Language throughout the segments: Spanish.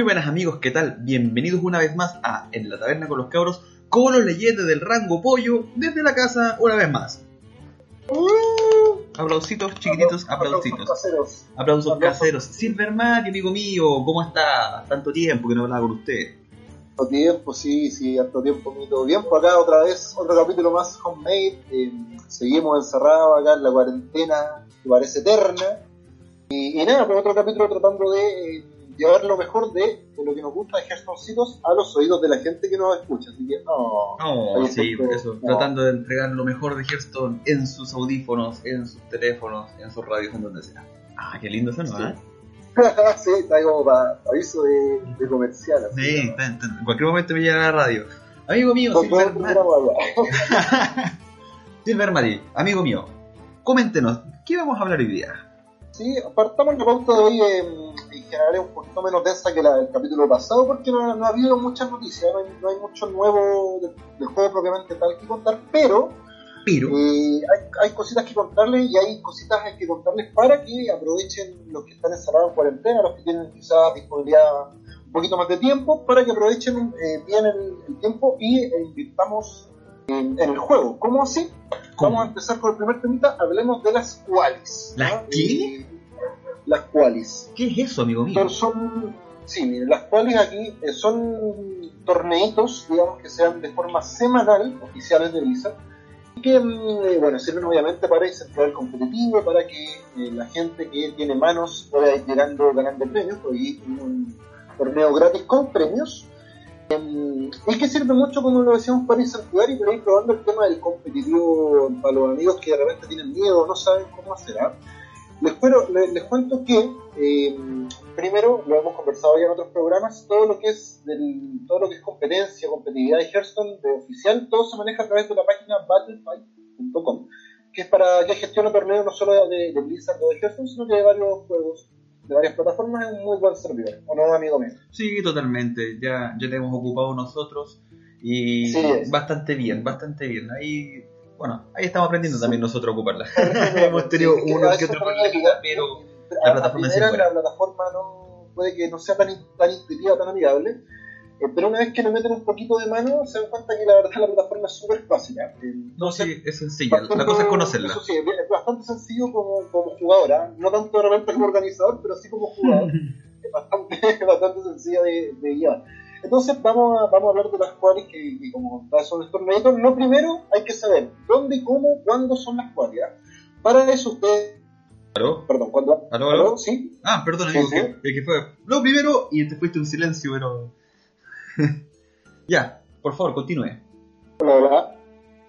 Muy buenas amigos, ¿qué tal? Bienvenidos una vez más a En la Taberna con los Cabros, con los leyendas del rango pollo, desde la casa una vez más. Uh, aplausitos chiquititos, aplausitos. caseros. Aplausos Aplausos. caseros. Silvermati, amigo mío, ¿cómo está? Tanto tiempo que no hablaba con usted. Harto tiempo, sí, sí, harto tiempo, mi todo bien. Por acá otra vez, otro capítulo más homemade. Eh, seguimos encerrados acá en la cuarentena que parece eterna. Y, y nada, pues otro capítulo tratando de eh, llevar lo mejor de, de lo que nos gusta de Hearthstonecitos a los oídos de la gente que nos escucha. Así que, oh, Ahí sí, por eso. no. Tratando de entregar lo mejor de Hearthstone en sus audífonos, en sus teléfonos, en sus radios, en donde sea. Ah, qué lindo eso, ¿no? Sí. eh? sí, está como para aviso de, de comercial. así, Sí, ¿no? está- está- en cualquier momento me llega a la radio. Amigo mío, Silvermati. programa, Silvermati, amigo mío, coméntenos, ¿qué vamos a hablar hoy día? Sí, apartamos la pauta de hoy eh, general es un poquito menos densa que la del capítulo pasado porque no, no ha habido muchas noticias, no hay, no hay mucho nuevo del, del juego propiamente tal que contar, pero Pero, eh, hay, hay cositas que contarles y hay cositas que contarles para que aprovechen los que están encerrados en cuarentena, los que tienen quizás disponibilidad un poquito más de tiempo, para que aprovechen eh, bien el, el tiempo y eh, invirtamos en, en el juego. ¿Cómo así? ¿Cómo? Vamos a empezar con el primer temita, hablemos de las qualis. ¿Las qué? Las qualis. ¿qué es eso, amigo mío? Son, sí, miren, las qualis aquí eh, son torneitos, digamos, que se dan de forma semanal, oficiales de Blizzard, y que, mm, eh, bueno, sirven obviamente para incentivar el competitivo, para que eh, la gente que tiene manos pueda ir llegando, ganando premios, porque es un torneo gratis con premios. Em, y que sirve mucho, como lo decíamos, para incentivar y para ir probando el tema del competitivo para los amigos que de repente tienen miedo no saben cómo hacer. ¿ah? Les, cuero- les, les cuento que, eh, primero, lo hemos conversado ya en otros programas, todo lo que es del, todo lo que es competencia, competitividad de Hearthstone de oficial, todo se maneja a través de la página battlefight.com, que es para que gestiona torneos no solo de, de Blizzard o de Hearthstone, sino que de varios juegos, de varias plataformas, es un muy buen servidor, ¿o no, amigo mío? Sí, totalmente, ya, ya te hemos ocupado nosotros y Sí, bastante bien, bastante bien. Ahí, bueno, ahí estamos aprendiendo también nosotros a ocuparla. Hemos tenido Sí, uno que otro que- pero la plataforma a sí buena. la plataforma no puede que no sea tan, tan intuitiva, tan amigable, eh, pero una vez que le meten un poquito de mano, se dan cuenta que la verdad la plataforma es súper fácil. ¿eh? Eh, no, sí, es sencilla, la partiendo- cosa es conocerla. Eso sí, es bastante sencillo como, como jugadora, no tanto de repente como organizador, pero sí como jugador. es bastante, bastante sencilla de, de llevar. Entonces vamos a, vamos a hablar de las cuales que, que como son los torneitos. Lo primero hay que saber dónde, cómo, cuándo son las cuales. Para eso ustedes, ¿Aló? perdón, cuando... ¿Aló, aló? ¿Sí? Ah, perdón, amigo, sí. Que, que fue lo primero y te fuiste un silencio, pero... ya, por favor, continúe. Hola, hola.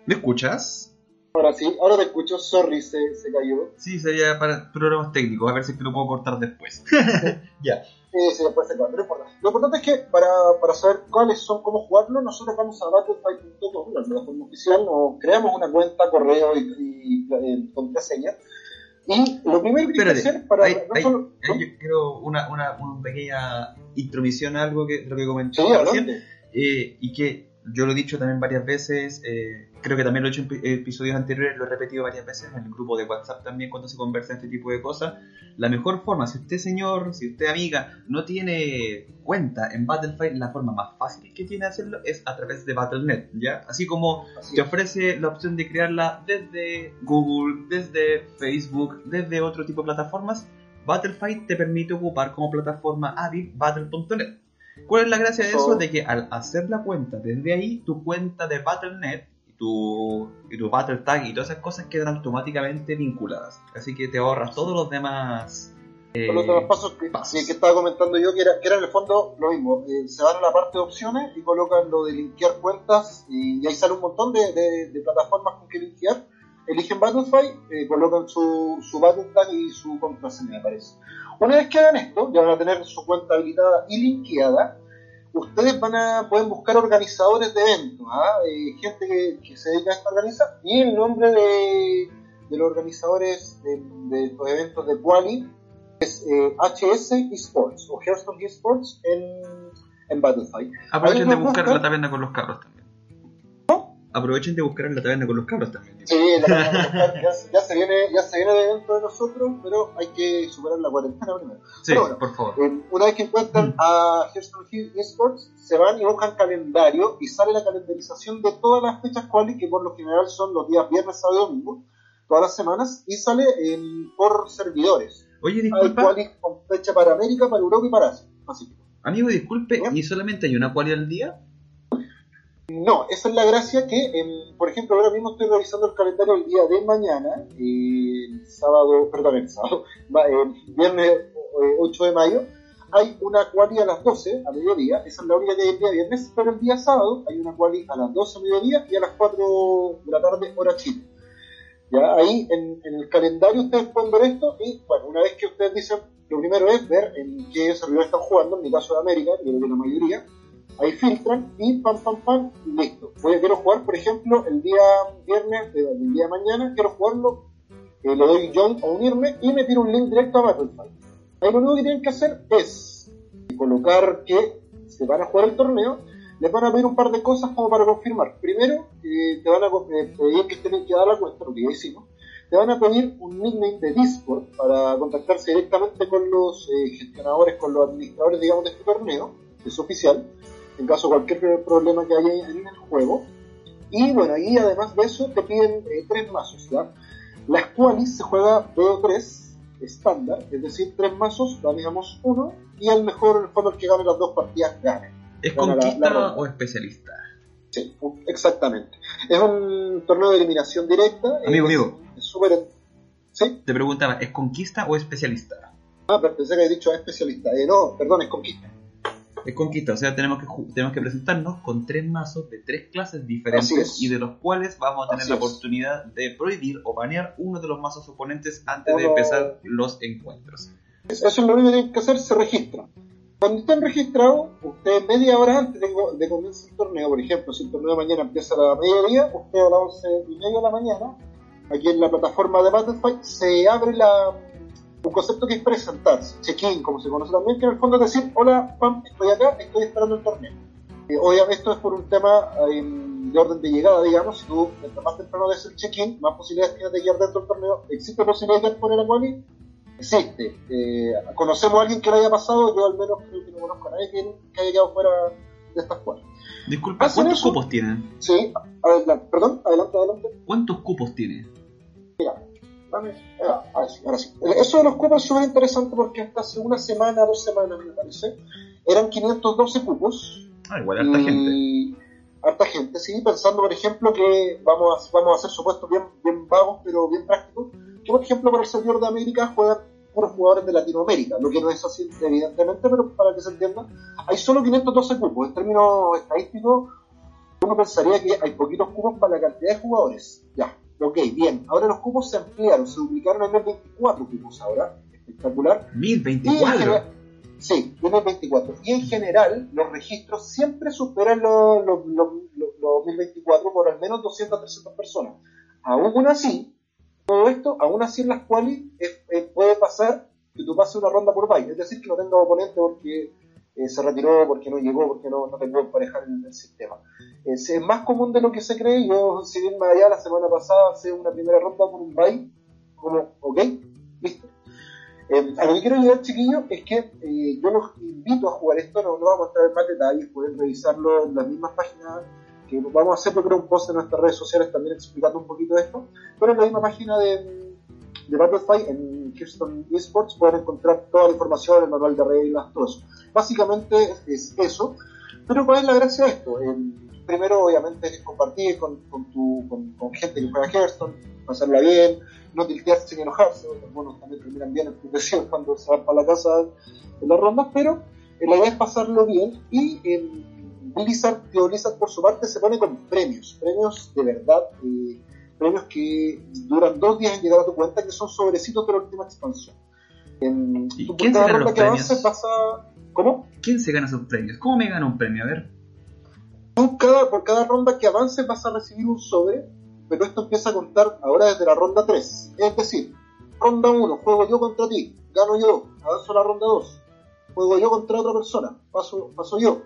¿Me escuchas? Ahora sí, ahora te escucho, sorry, se, se cayó. Sí, sería para problemas técnicos, a ver si es que lo puedo cortar después. ya. Sí, sí, después se cayó, no importa. Lo importante es que para, para saber cuáles son, cómo jugarlo, nosotros vamos a battlefight.com, la plataforma oficial, nos creamos una cuenta, correo y, y, eh, contraseña. Y lo primero que hay que Espérate, hacer para... hay- no hay- solo- Eh, yo quiero una, una, una pequeña intromisión a algo que, lo que comenté Sí, recién, eh, y que yo lo he dicho también varias veces, eh, creo que también lo he hecho en pi- episodios anteriores, lo he repetido varias veces en el grupo de WhatsApp también cuando se conversa este tipo de cosas. La mejor forma, si usted señor, si usted amiga, no tiene cuenta en Battlefield, la forma más fácil que tiene hacerlo es a través de Battle.net, ¿ya? Así como Así te ofrece la opción de crearla desde Google, desde Facebook, desde otro tipo de plataformas. Battlefight te permite ocupar como plataforma hábil Battle.net. ¿Cuál es la gracia de eso? Oh. De que al hacer la cuenta desde ahí, tu cuenta de Battle.net y tu, y tu Battle Tag y todas esas cosas quedan automáticamente vinculadas. Así que te ahorras todos los demás. eh, Con los demás pasos que, pasos. sí, que estaba comentando yo, que era, que era en el fondo lo mismo. Eh, se van a la parte de opciones y colocan lo de linkear cuentas y, y ahí sale un montón de, de- de plataformas con que linkear. Eligen Battlefight, eh, colocan su, su Battle Tag y su contraseña, me parece. Una vez que hagan esto, ya van a tener su cuenta habilitada y linkeada. Ustedes van a pueden buscar organizadores de eventos, ¿ah? Eh, gente que, que se dedica a esto a organizar, y el nombre de, de los organizadores de, de estos eventos de Quali es eh, HS Esports o Hearthstone Esports en, en Battlefight. Aprovechen de buscar buscan- la taberna con los carros también. Aprovechen de buscar en la taberna con los cabros también. Sí, la taberna ya, ya, se viene, ya se viene dentro de nosotros, pero hay que superar la cuarentena primero. Sí, bueno, por favor. Eh, una vez que encuentran mm. a Hearthstone Hill Esports, se van y buscan calendario y sale la calendarización de todas las fechas cuales, que por lo general son los días viernes, sábado y domingo, todas las semanas, y sale por servidores. Oye, disculpa. Hay con fecha para América, para Europa y para Asia, Pacífico. Amigo, disculpe, ¿y solamente hay una quali al día? No, esa es la gracia que, por ejemplo, ahora mismo estoy revisando el calendario el día de mañana, el sábado, perdón, el sábado, viernes 8 eh, de mayo, hay una quali a las 12 a mediodía, esa es la única que hay el día viernes, pero el día sábado hay una quali a las 12 a mediodía y a las 4 de la tarde hora chile. Ya ahí en, el calendario ustedes pueden ver esto y bueno, una vez que ustedes dicen, lo primero es ver en qué servidor están jugando, en mi caso de América, yo creo que la mayoría, ahí filtran y pam pam pam, listo. Voy a quiero jugar, por ejemplo, el día viernes, el día de mañana, quiero jugarlo, eh, le doy join o unirme y me tiro un link directo a Battlefy. Ahí lo único que tienen que hacer es colocar que se van a jugar el torneo les van a pedir un par de cosas como para confirmar. Primero, eh, te van a eh, pedir que tienen que dar la cuenta, lo que ya hicimos. Te van a pedir un nickname de Discord para contactarse directamente con los eh, gestionadores, con los administradores, digamos, de este torneo, es oficial, en caso de cualquier problema que haya en el juego. Y bueno, y además de eso te piden tres mazos, ¿ya? Las cuales se juega BO3 estándar, es decir, tres mazos, digamos uno, y al mejor, el fondo, el que gane las dos partidas gane. ¿Es conquista o especialista? Sí, exactamente. Es un torneo de eliminación directa. Amigo, amigo. Es súper. ¿Sí? Te preguntaba, ¿es conquista o especialista? Ah, pero pensé que había dicho especialista. Eh, no, perdón, es conquista. Es conquista, o sea, tenemos que, tenemos que presentarnos con tres mazos de tres clases diferentes y de los cuales vamos a tener la oportunidad de prohibir o banear uno de los mazos oponentes antes de empezar los encuentros. Eso es lo único que tienen que hacer, se registra. Cuando estén registrados, ustedes media hora antes de, de comenzar el torneo, por ejemplo, si el torneo de mañana empieza a la mediodía, ustedes a las 11 y media de la mañana, aquí en la plataforma de Battlefy, se abre la, un concepto que es presentarse, check-in, como se conoce también, que en el fondo es decir, hola, pam, estoy acá, estoy esperando el torneo. Eh, obviamente esto es por un tema de orden de llegada, digamos, si tú mientras más temprano des el check-in, más posibilidades tienes de llegar dentro del torneo. ¿Existe posibilidad de poner a quali? existe. Eh, ¿Conocemos a alguien que lo haya pasado? Yo al menos creo que no conozco a nadie que, haya quedado fuera de estas cuatras. Disculpa, ¿cuántos cupos tienen? Sí, adelante, perdón, adelante, adelante. ¿Cuántos cupos tiene? Mira, dame, ahora sí, ahora sí. Eso de los cupos es súper interesante porque hasta hace una semana, dos semanas me parece, eran 512 cupos. Ah, igual harta gente. Harta gente, sí, pensando por ejemplo que vamos a, vamos a hacer supuestos bien, bien vagos pero bien prácticos, que por ejemplo para el servidor de América juegan puros jugadores de Latinoamérica, lo que no es así evidentemente, pero para que se entienda, hay solo 512 cupos. En términos estadísticos, uno pensaría que hay poquitos cupos para la cantidad de jugadores. Ya, ok, bien. Ahora los cupos se ampliaron, se duplicaron en 1024 cupos ahora. Espectacular. 1024. Sí, 1024. Y en general, los registros siempre superan los, los, los, los 1024 por al menos 200 300 personas. Aún así, todo esto, aún así en las quali puede pasar que tú pases una ronda por bye, es decir, que no tenga oponente porque eh, se retiró, porque no llegó, porque no, no te puede emparejar el, el sistema. Es más común de lo que se cree, yo si bien allá la semana pasada hice una primera ronda por un bye, como, ok, listo. Eh, a lo que quiero ayudar, chiquillos, es que eh, yo los invito a jugar esto, no, no vamos a mostrar en más detalles, pueden revisarlo en las mismas páginas que vamos a hacer creo un post en nuestras redes sociales también explicando un poquito esto, pero en la misma página de, de Battlefy, en Houston Esports, pueden encontrar toda la información, el manual de reglas, todo eso. Básicamente es eso, pero ¿cuál es la gracia de esto? Primero, obviamente, es compartir con, con, tu, con, gente que juega Hearthstone, pasarla bien, no tiltearse sin enojarse, algunos también terminan bien en cuando se van para la casa en las rondas, pero la idea es pasarlo bien y Blizzard, Blizzard por su parte se pone con premios, premios de verdad, eh, premios que duran dos días en llegar a tu cuenta, que son sobrecitos de la última expansión. En, ¿Y quién se gana los premios? ¿Cómo? ¿Quién se gana esos premios? ¿Cómo me gana un premio? A ver. Tú cada, por cada ronda que avances vas a recibir un sobre, pero esto empieza a contar ahora desde la ronda 3. Es decir, ronda 1, juego yo contra ti, gano yo, avanzo a la ronda 2, juego yo contra otra persona, paso, paso yo,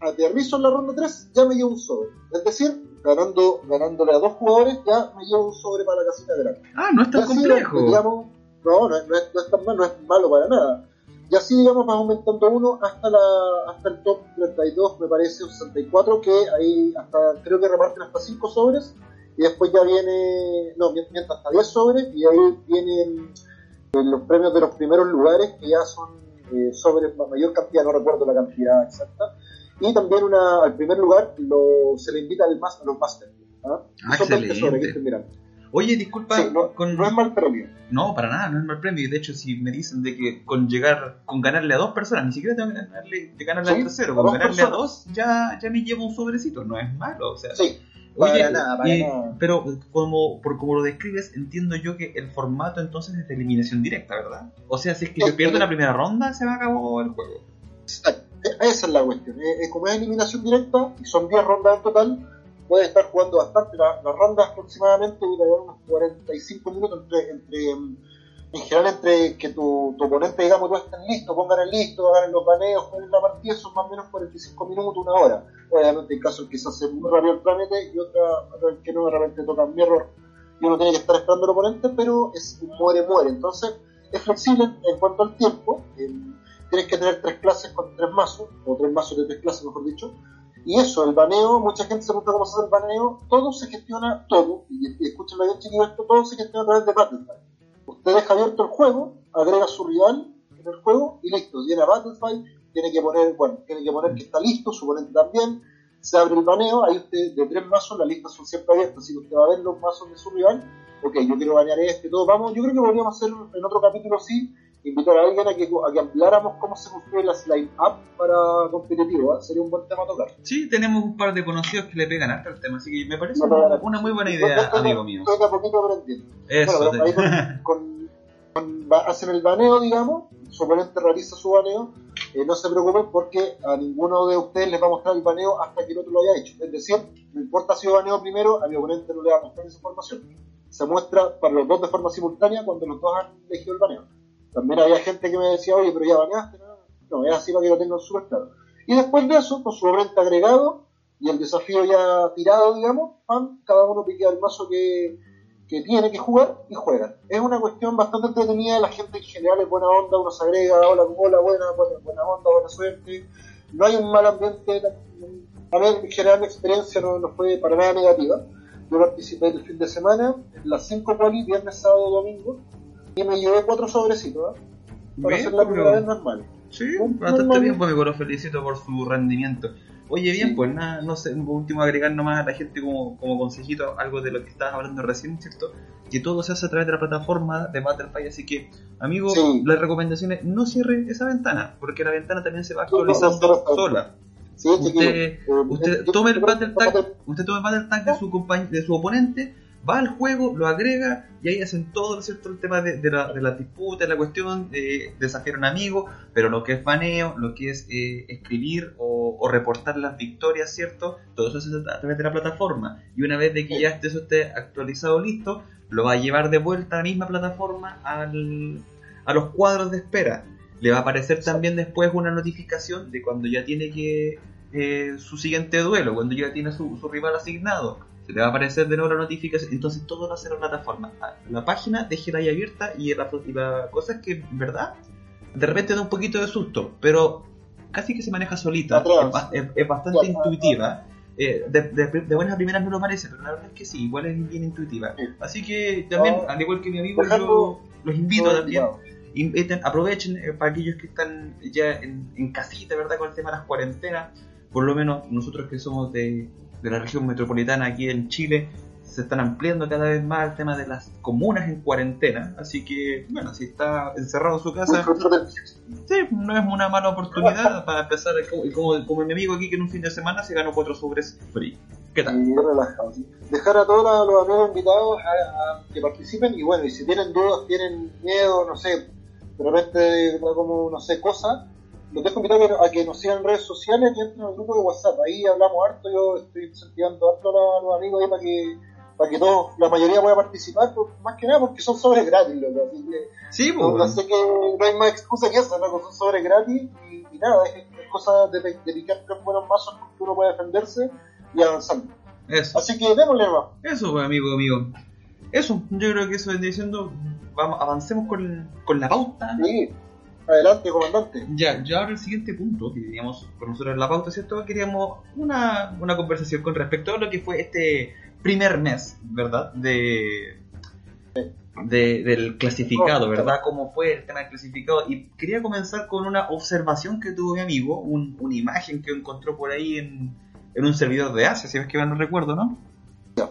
aterrizo en la ronda 3, ya me llevo un sobre. Es decir, ganando, ganándole a dos jugadores, ya me llevo un sobre para la casita grande. Ah, no es tan complejo. digamos, no, no, es- no es, no es tan no es malo para nada. Y así, digamos, vas aumentando uno hasta la hasta el top 32, me parece, o 64, que ahí hasta creo que reparten hasta 5 sobres. Y después ya viene, no, mien- mientras hasta 10 sobres, y ahí vienen eh, los premios de los primeros lugares, que ya son eh, sobres, ma- mayor cantidad, no recuerdo la cantidad exacta. Y también una, al primer lugar lo, se le invita al mas- a los Masters. ¿ah? Ah, Son 20 excelente. sobres, que estoy mirando. Oye, disculpa, Sí, no, con... no es mal premio. No, para nada, no es mal premio. De hecho, si me dicen de que con llegar, con ganarle a dos personas, ni siquiera tengo que ganarle, de ganarle al Sí, tercero, a con ganarle a dos, ya, ya me llevo un sobrecito, no es malo. O sea, Sí, Oye, nada, para y- nada. pero como, por como lo describes, entiendo yo que el formato entonces es de eliminación directa, ¿verdad? O sea, si es que yo pierdo sí. la primera ronda, se me acabó el juego. Exacto. E- Esa es la cuestión. Eh, eh, como es eliminación directa y son 10 rondas en total, puedes estar jugando bastante. La- Las rondas aproximadamente duran unos 45 minutos entre, entre mm, en general entre que tu, oponente, digamos, tú estés listo, pongan el listo, hagan los baneos, jueguen la partida, son más o menos 45 minutos, una hora. Obviamente hay casos que se hace muy rápido el trámite y otra, otra que no, de repente tocan mi error y uno tiene que estar esperando al oponente, pero es un muere-muere. Entonces es flexible en cuanto al tiempo. em, tienes que tener tres clases con tres mazos, o tres mazos de tres clases, mejor dicho. Y eso, el baneo, mucha gente se pregunta cómo se hace el baneo, todo se gestiona, todo, y, y bien chiquillos, esto todo se gestiona a través de Battlefy. Usted deja abierto el juego, agrega su rival en el juego y listo, viene a Battlefy, tiene que poner, bueno, tiene que poner que está listo, su oponente también, se abre el baneo, ahí usted de tres mazos, las listas son siempre abiertas, así que usted va a ver los mazos de su rival, ok, yo quiero banear este, todo, vamos, yo creo que podríamos hacer en otro capítulo sí, invitar a alguien a que, a que habláramos cómo se construye la slide up para competitivo, ¿eh? sería un buen tema a tocar. Sí, tenemos un par de conocidos que le pegan hasta el tema, así que me parece No, una, muy buena idea, amigo mío. Estoy a poquito aprendiendo. Eso, Bueno, ahí con, con- con- va- hacen el baneo, digamos, su oponente realiza su baneo, eh, no se preocupen porque a ninguno de ustedes les va a mostrar el baneo hasta que el otro lo haya hecho. Es decir, no importa si yo baneo primero, a mi oponente no le va a mostrar esa información. Se muestra para los dos de forma simultánea cuando los dos han elegido el baneo. También había gente que me decía, oye, pero ya baneaste, no, no, es así para que lo tengan súper claro. Y después de eso, con su oponente agregado y el desafío ya tirado, digamos, pam, cada uno piquea el mazo que, que tiene que jugar y juegan. Es una cuestión bastante entretenida, la gente en general es buena onda, uno se agrega, hola, hola, buena, buena, buena onda, buena suerte. No hay un mal ambiente, a ver, en general mi experiencia no, no fue para nada negativa. Yo participé el fin de semana, en las 5 poli, viernes, sábado, domingo, y me llevé cuatro sobrecitos, ¿eh? Para Bien, hacer la pues, primera vez normal. Sí, bastante bien, pues lo felicito por su rendimiento. Oye, bien, Sí. pues nada, no sé, por último agregar nomás a la gente como, como consejito algo de lo que estabas hablando recién, ¿cierto? Que todo se hace a través de la plataforma de Battlefy, así que, amigo, Sí. las recomendaciones, no cierre esa ventana, porque la ventana también se va Sí, no, actualizando no, no. sola. Sí, Usted, usted toma el battle tag, usted toma el battle tag de su de su oponente, va al juego, lo agrega y ahí hacen todo, ¿no es cierto? El tema de, de la, de la disputa, la cuestión, de desafiar a un amigo, pero lo que es baneo, lo que es eh, escribir o, o reportar las victorias, ¿cierto? Todo eso se hace a través de la plataforma. Y una vez de que ya esté eso esté actualizado, listo, lo va a llevar de vuelta a la misma plataforma al, a los cuadros de espera. Le va a aparecer también después una notificación de cuando ya tiene que eh, su siguiente duelo, cuando ya tiene su, su rival asignado. Se le va a aparecer de nuevo la notificación. Entonces todo lo hace en la plataforma. Ah, La página déjela ahí abierta y la, y la cosa es que, verdad, de repente da un poquito de susto, pero casi que se maneja solita. Es, ba- es- es bastante intuitiva. Eh, de, de, de buenas a primeras no lo parece, pero la verdad es que sí, igual es bien intuitiva. Sí. Así que también, No, al igual que mi amigo, yo los invito también inviten, aprovechen eh, para aquellos que están ya en, en casita, ¿verdad? Con el tema de las cuarentenas. Por lo menos nosotros que somos de, de la región metropolitana aquí en Chile, se están ampliando cada vez más el tema de las comunas en cuarentena. Así que, bueno, si está encerrado en su casa, sí, no es una mala oportunidad para empezar, como, como, como mi amigo aquí que en un fin de semana se ganó cuatro sobres free. ¿Qué tal? Y relajado. Dejar a todos los, amigos invitados a, a que participen y bueno, y si tienen dudas, tienen miedo, no sé, de repente como, no sé, cosas, los dejo invitados a que, nos sigan en redes sociales y entren al grupo de WhatsApp. Ahí hablamos harto, yo estoy incentivando harto a los, amigos ahí para que para que todos, la mayoría pueda participar, pues, más que nada porque son sobres gratis, loco, así que Sí, no, pues. no sé que no hay más excusa que esa, ¿no? son sobres gratis y, y nada, es, es cosa de, de picar tres buenos mazos que uno puede defenderse y avanzando. Eso. Así que démosle nomás. Eso, pues, amigo, amigo. Eso, yo creo que eso es diciendo. Vamos, avancemos con, con la pauta. Sí. Adelante, comandante. Ya, ya ahora el siguiente punto que teníamos con nosotros en la pauta, ¿cierto? Queríamos una, una conversación con respecto a lo que fue este primer mes, ¿verdad? De, de- del clasificado, ¿verdad? ¿Cómo fue el tema del clasificado? Y quería comenzar con una observación que tuvo mi amigo, un- una imagen que encontró por ahí en, en un servidor de Asia, si es que mal no recuerdo, ¿no? Ya.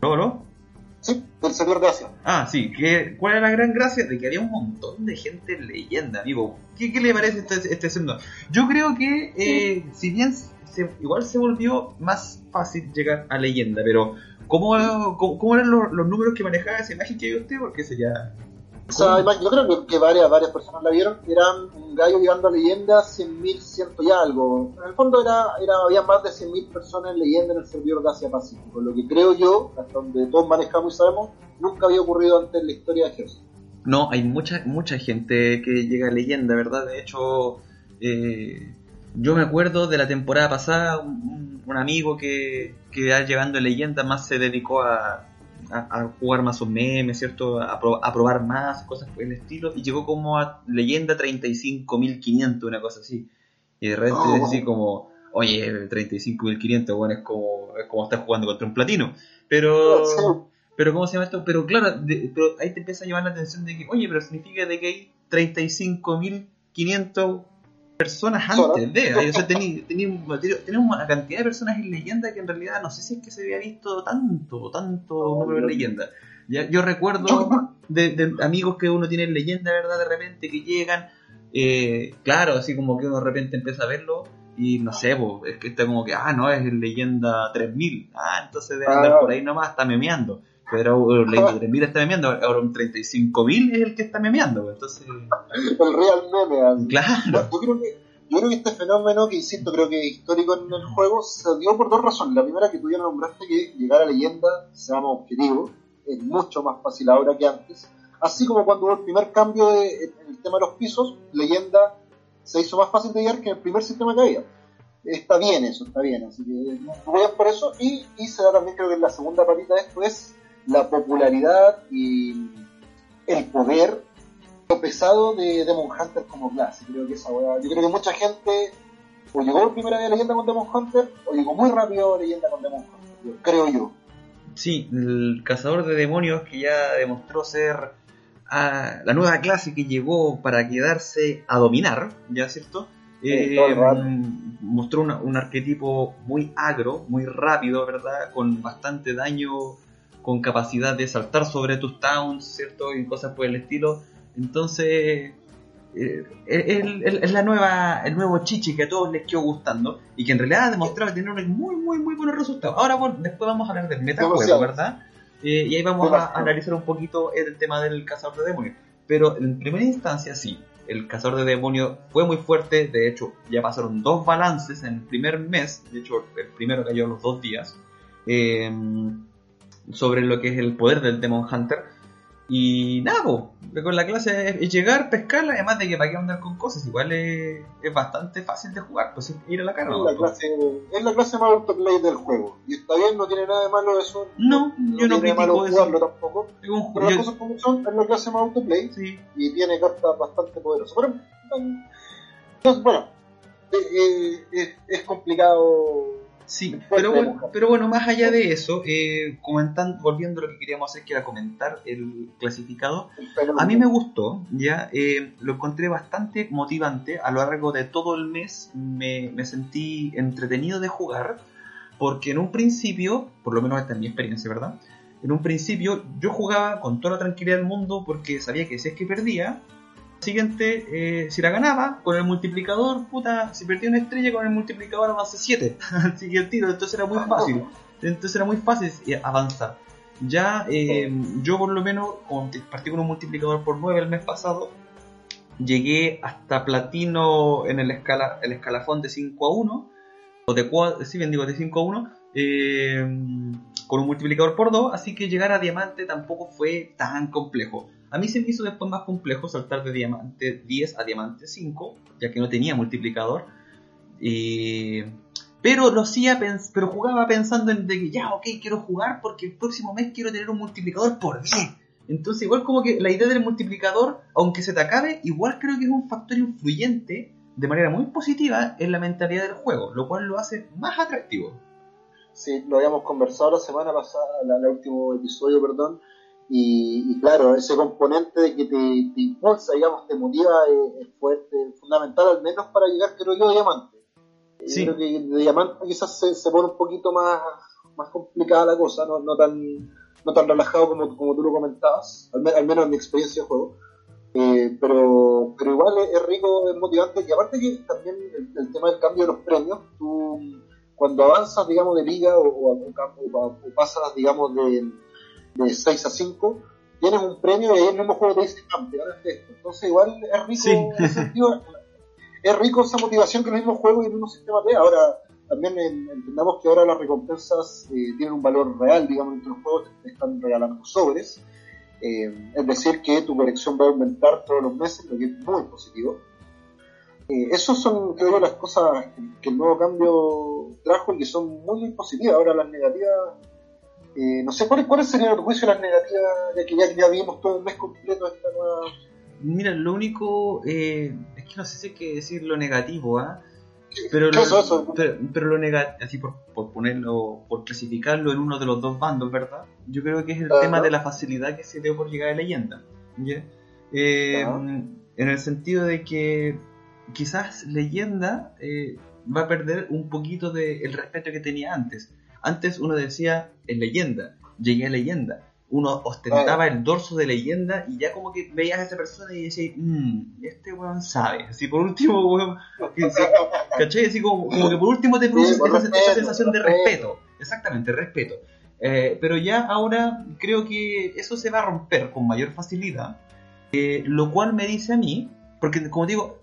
¿No, no? Sí, del servidor de Asia. Ah, sí, que, ¿cuál era la gran gracia? De que había un montón de gente en leyenda, amigo. ¿Qué, qué le parece este, este segundo? Yo creo que, eh, si bien se- igual se volvió más fácil llegar a leyenda, pero ¿cómo, cómo, cómo eran los, los números que manejaba esa imagen que vio usted? Porque sería... Esa imagen, yo creo que, que varias, varias personas la vieron. Eran un gallo llegando a leyenda 100.000, ciento y algo. En el fondo era, era había más de 100.000 personas en leyenda en el servidor de Asia Pacífico. Lo que creo yo, hasta donde todos manejamos y sabemos, nunca había ocurrido antes en la historia de Gears. No, hay mucha mucha gente que llega a leyenda, ¿verdad? De hecho, eh, yo me acuerdo de la temporada pasada, un, un amigo que, que llegando a leyenda más se dedicó a, a, a jugar más un memes, ¿cierto? A, pro- a probar más, cosas por el estilo, y llegó como a leyenda 35.500, una cosa así. Y de repente Oh. así como, oye, 35.500, bueno, es como, es como estar jugando contra un platino. Pero... Sí. Pero ¿cómo se llama esto? Pero claro, de- pero ahí te empieza a llamar la atención de que, oye, pero significa de que hay 35.500 personas antes de, o sea, tenía, tenía, tenía una cantidad de personas en leyenda que en realidad no sé si es que se había visto tanto, tanto número en leyenda. Ya, yo recuerdo de, de amigos que uno tiene en leyenda, ¿verdad? De repente que llegan, eh, claro, así como que uno de repente empieza a verlo y no sé, po, es que está como que, ah, no, es en leyenda 3000, ah, entonces debe andar Ah. por ahí nomás, está memeando. Pero leyenda 3000 está memeando, ahora un 35000 es el que está memeando, pues, entonces, El real meme. así. claro. Yo creo que yo creo que este fenómeno, que insisto, creo que es histórico en el juego, se dio por dos razones. La primera que tú ya nombraste, que llegar a leyenda, seamos objetivos, es mucho más fácil ahora que antes. Así como cuando hubo el primer cambio de- en el tema de los pisos, leyenda se hizo más fácil de llegar que en el primer sistema que había. Está bien eso, está bien, así que bien por eso. Y, y se da también, creo que en la segunda patita de esto es la popularidad y el poder lo pesado de Demon Hunter como clase. Creo que esa Yo creo que mucha gente o llegó por primera vez a leyenda con Demon Hunter o llegó muy rápido a leyenda con Demon Hunter. Creo yo. Sí, el cazador de demonios que ya demostró ser ah, la nueva clase que llegó para quedarse a dominar, ¿ya cierto? Eh, mostró una- un arquetipo muy agro, muy rápido, ¿verdad? Con bastante daño, con capacidad de saltar sobre tus towns, ¿cierto? Y cosas por el estilo. Entonces, eh, es, la nueva, el nuevo chichi que a todos les quedó gustando y que en realidad ha demostrado tener un muy, muy, muy buenos resultados. Ahora, bueno, después vamos a hablar del metajuego. ¿verdad? Eh, y ahí vamos a analizar un poquito el tema del cazador de demonios. Pero en primera instancia, sí, el cazador de demonios fue muy fuerte. De hecho, ya pasaron dos balances en el primer mes. De hecho, el primero cayó a los dos días. eh, sobre lo que es el poder del Demon Hunter. Y nada, po, con la clase es, llegar, pescarla, además de que para qué andar con cosas, igual es, es bastante fácil de jugar, pues es ir a la cara. Es ¿no? la clase, es la clase más autoplay del juego. Y está bien, no tiene nada de malo eso. No, yo no tiene de malo critico eso. jugarlo tampoco. Un Pero las cosas como son, es la clase más autoplay. sí, y tiene cartas bastante poderosas. Pero, entonces, bueno, eh, eh, es, es complicado. Sí, pero bueno, pero bueno, más allá de eso, eh, comentando, volviendo a lo que queríamos hacer, que era comentar el clasificado, a mí me gustó, ya, eh, lo encontré bastante motivante, a lo largo de todo el mes me, me sentí entretenido de jugar, porque en un principio, por lo menos esta es mi experiencia, ¿verdad? En un principio yo jugaba con toda la tranquilidad del mundo porque sabía que si es que perdía, siguiente, eh, si la ganaba, con el multiplicador, puta, si perdía una estrella con el multiplicador avance 7, así que el tiro, entonces era muy fácil, entonces era muy fácil eh, avanzar. Ya eh, yo por lo menos, partí con un multiplicador por 9 el mes pasado, llegué hasta platino en el, escala, el escalafón de 5 a 1, o de 4, sí bien digo, de 5 a 1, eh, con un multiplicador por 2, así que llegar a diamante tampoco fue tan complejo. A mí se me hizo después más complejo saltar de diamante 10 a diamante 5, ya que no tenía multiplicador. Pero lo hacía, pero jugaba pensando en que ya, ok, quiero jugar porque el próximo mes quiero tener un multiplicador por 10. Entonces, igual como que la idea del multiplicador, aunque se te acabe, igual creo que es un factor influyente de manera muy positiva en la mentalidad del juego, lo cual lo hace más atractivo. Sí, lo habíamos conversado la semana pasada, el último episodio, perdón, y, claro, ese componente de que te, impulsa, digamos, te motiva es, fuerte, fundamental al menos para llegar, creo yo, a diamante. Sí. Creo que de diamante quizás se, pone un poquito más, más complicada la cosa, no, no tan no tan relajado como, como tú lo comentabas, al, menos en mi experiencia de juego. Eh, pero, pero igual es, rico, es motivante, y aparte que también el, tema del cambio de los premios, tú cuando avanzas, digamos, de liga o, o pasas, digamos, de de 6 a 5, tienes un premio y ahí el mismo juego te dice campeón esto. Entonces igual es rico sentido, es rico esa motivación que el mismo juego y el mismo sistema te Ahora, también entendamos que ahora las recompensas eh, tienen un valor real, digamos, entre los juegos te están regalando sobres. Eh, es decir, que tu colección va a aumentar todos los meses, lo que es muy positivo. Eh, esas son, creo yo, las cosas que, el nuevo cambio trajo y que son muy positivas. Ahora las negativas eh, no sé, ¿cuáles, ¿cuáles serían los juicios las negativas, ya que ya, vimos todo el mes completo esta nueva... Mira, lo único, eh, es que no sé si hay que decir lo negativo, ¿ah? Pero, lo, pero, lo negativo, así por, por, ponerlo, por clasificarlo en uno de los dos bandos, ¿verdad? Yo creo que es el tema de la facilidad que se dio por llegar a leyenda. Eh, en el sentido de que quizás leyenda va a perder un poquito del respeto que tenía antes. Antes uno decía, en leyenda, llegué a leyenda. Uno ostentaba el dorso de leyenda y ya como que veías a esa persona y decías, mmm, este weón sabe. Así por último, weón, ¿cachai? Así como, que por último te produce esa, sensación de respeto. Exactamente, respeto. Eh, pero ya ahora creo que eso se va a romper con mayor facilidad. Eh, lo cual me dice a mí, porque como digo,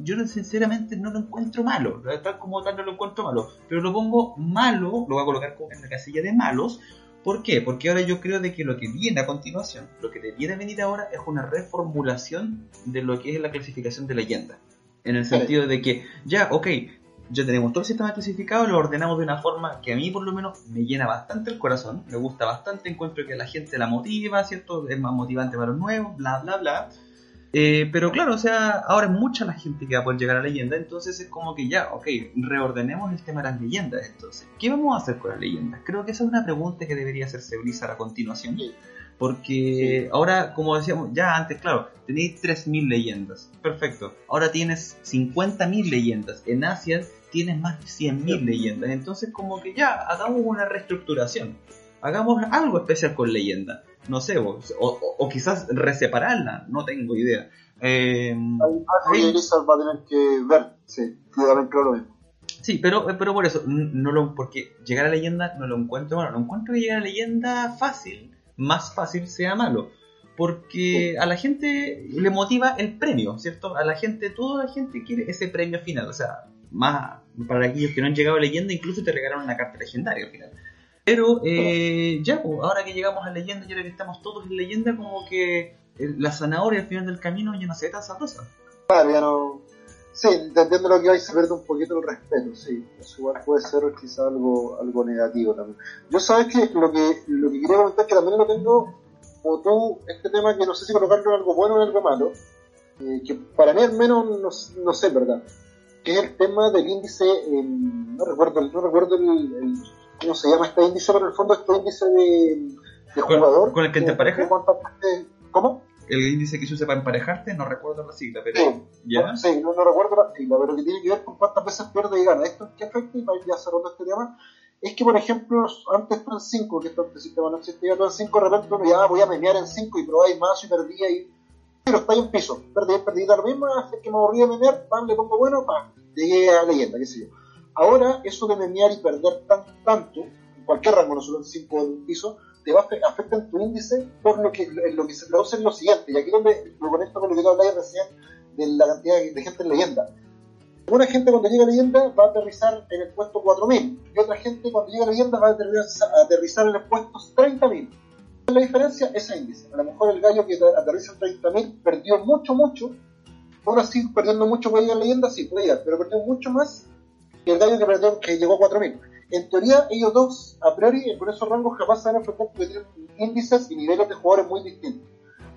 yo sinceramente no lo encuentro malo, tal como tal no lo encuentro malo, pero lo pongo malo, lo voy a colocar en la casilla de malos, ¿por qué? Porque ahora yo creo de que lo que viene a continuación, lo que debiera venir ahora es una reformulación de lo que es la clasificación de leyenda, en el sentido de que ya, ok, ya tenemos todo el sistema clasificado, lo ordenamos de una forma que a mí por lo menos me llena bastante el corazón, me gusta bastante, encuentro que la gente la motiva, ¿cierto? Es más motivante para los nuevos, bla, bla, bla eh, pero claro, o sea, ahora es mucha la gente que va a poder llegar a leyenda, entonces es como que ya, ok, reordenemos el tema de las leyendas. Entonces, ¿qué vamos a hacer con las leyendas? Creo que esa es una pregunta que debería hacerse Blizzard a continuación. Porque ahora, como decíamos, ya antes, claro, tenéis 3.000 leyendas. Perfecto. Ahora tienes 50.000 leyendas. En Asia tienes más de 100.000 leyendas. Entonces, como que ya, hagamos una reestructuración. Hagamos algo especial con leyenda no sé, o, o, quizás resepararla, no tengo idea. Eh, ahí va a tener que ver, sí, lo mismo. Sí, pero, pero por eso, no lo, porque llegar a leyenda no lo encuentro malo, no encuentro que llegar a leyenda fácil, más fácil sea malo. Porque a la gente le motiva el premio, ¿cierto? A la gente, toda la gente quiere ese premio final. O sea, más para aquellos que no han llegado a leyenda, incluso te regalaron una carta legendaria al final. Pero eh, ya, pues, ahora que llegamos a leyenda y ahora que estamos todos en leyenda, como que eh, la zanahoria al final del camino ya no se ve tan sabrosa. Claro, ya no. Sí, entiendo lo que hay, se pierde un poquito el respeto, sí. Eso igual puede ser quizá algo, algo negativo también. Yo sabes que lo que lo que quería comentar es que también lo tengo, como tú, este tema que no sé si colocarlo en algo bueno o en algo malo, eh, que para mí al menos no, no, sé, ¿verdad? Que es el tema del índice, no recuerdo, no recuerdo el ¿cómo se llama este índice? Pero en el fondo este índice de, de jugador. ¿Con el que te emparejas? ¿Cómo? El índice que se usa para emparejarte, no recuerdo la sigla, pero. Sí, ¿ya? sí no, recuerdo la sigla, pero que tiene que ver con cuántas veces pierde y gana. ¿Esto qué afecta? Y para ya cerrando este tema, es que, por ejemplo, antes en 5, que este sistema no existía, en 5, de repente uno ya voy a menear en 5 y probáis más y perdí ahí. Pero está ahí en piso, perdí, perdí lo mismo, hace que me aburrí de menear, pan, le pongo bueno, pan, llegué a leyenda, qué sé yo. Ahora, eso de menear y perder tan, tanto, en cualquier rango, no solo en 5 del piso, te va a afectar en tu índice por lo que, lo que se traduce en lo siguiente. Y aquí donde lo conecto con lo que tú hablabas recién de la cantidad de gente en leyenda. Una gente cuando llega a leyenda va a aterrizar en el puesto 4000 y otra gente cuando llega a leyenda va a aterrizar, en el puesto 30.000. La diferencia es el índice. A lo mejor el gallo que aterriza en 30.000 perdió mucho, mucho. Ahora sí, perdiendo mucho para llegar a leyenda, sí, puede llegar, pero perdió mucho más y el gallo que, perdió, que llegó a 4000. En teoría, ellos dos, a priori, con esos rangos jamás se van a enfrentar porque tienen índices y niveles de jugadores muy distintos.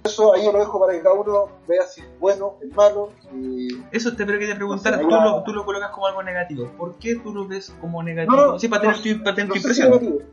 Eso ahí lo dejo para que cada uno vea si es bueno, es malo. eh, Eso te quería preguntar, No sé, tú, lo, tú lo colocas como algo negativo. ¿Por qué tú lo ves como negativo? No, no, sí, para tener, tu, para tener tu sé si impresión.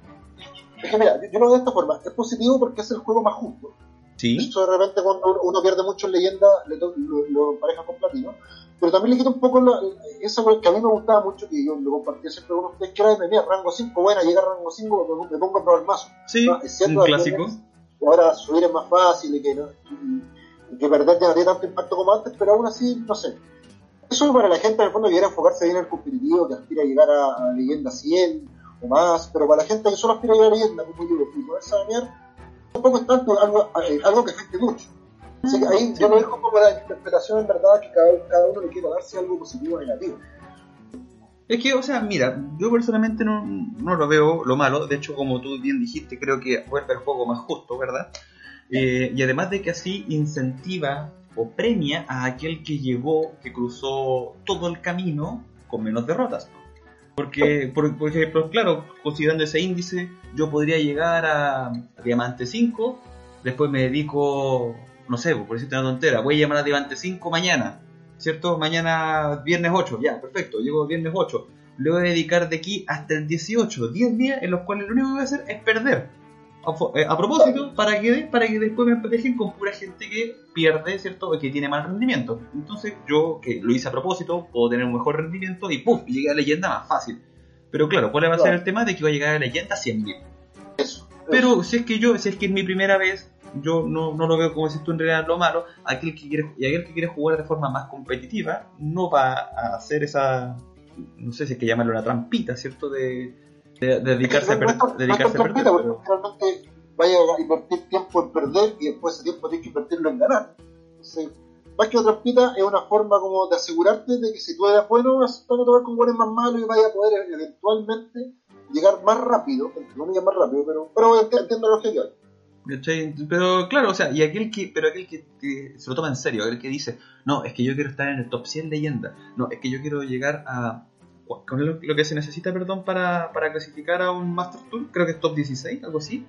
es que mira, yo, yo lo veo de esta forma. Es positivo porque es el juego más justo. De Sí, hecho, de repente cuando uno- pierde mucho en leyenda, le lo, lo empareja con platino. Pero también le quita un poco la- eso que a mí me gustaba mucho, que yo lo compartía siempre con ustedes, que era de rango 5, buena, llega a rango 5, me, me pongo a probar mazo. sí, es un clásico. es- Y ahora subir es más fácil y que, no, y- y que perder ya no tiene tanto impacto como antes, pero aún así, no sé. Eso para la gente en el fondo que quiere enfocarse bien en el competitivo, que aspira a llegar a, a leyenda 100 o más, pero para la gente que solo aspira a llegar a leyenda, como yo, y poder sanear, tampoco es tanto algo, eh, algo que afecte mucho. Así que ahí yo lo dejo como la interpretación en verdad que cada, cada uno le quiere dar si algo positivo o negativo. Es que, o sea, mira, yo personalmente no, no lo veo lo malo. De hecho, como tú bien dijiste, creo que vuelve el juego más justo, ¿verdad? Eh, y además de que así incentiva o premia a aquel que llegó, que cruzó todo el camino con menos derrotas. Porque, por, por ejemplo, claro, considerando ese índice, yo podría llegar a Diamante 5, después me dedico, no sé, por decirte una tontera, voy a llamar a Diamante 5 mañana, ¿cierto? Mañana viernes 8, ya, perfecto, llego viernes 8. Le voy a dedicar de aquí hasta el 18, 10 días en los cuales lo único que voy a hacer es perder. A, eh, a propósito, para que, para que después me dejen con pura gente que pierde, ¿cierto? O que tiene mal rendimiento. Entonces, yo que lo hice a propósito, puedo tener un mejor rendimiento y ¡pum! Llegué a leyenda más fácil. Pero claro, ¿cuál va a ser el tema de que voy a llegar a leyenda 100.000? Eso. Pero si es que yo, si es que es mi primera vez, yo no, no lo veo como si tú en realidad lo malo. Aquel que quiere, y aquel que quiere jugar de forma más competitiva no va a hacer esa, no sé si hay que llamarlo una trampita, ¿cierto? De, de- de dedicarse a, No es per- tan- no es dedicarse tan a perder. trampita, porque pero- realmente vaya a invertir tiempo en perder y después ese tiempo tienes que invertirlo en ganar. Entonces, más que una trampita, es una forma como de asegurarte de que si tú eres bueno, vas a tocar con buenos más malos y vaya a poder eventualmente llegar más rápido, entre comillas más rápido, pero, pero ent- entiendo lo que yo. ¿Cachai? Pero claro, o sea, y aquel que, pero aquel que, que se lo toma en serio, aquel que dice, no, es que yo quiero estar en el top 100 leyenda, no, es que yo quiero llegar a, con lo, lo que se necesita, perdón, para, para clasificar a un Master Tour, creo que es top 16, algo así.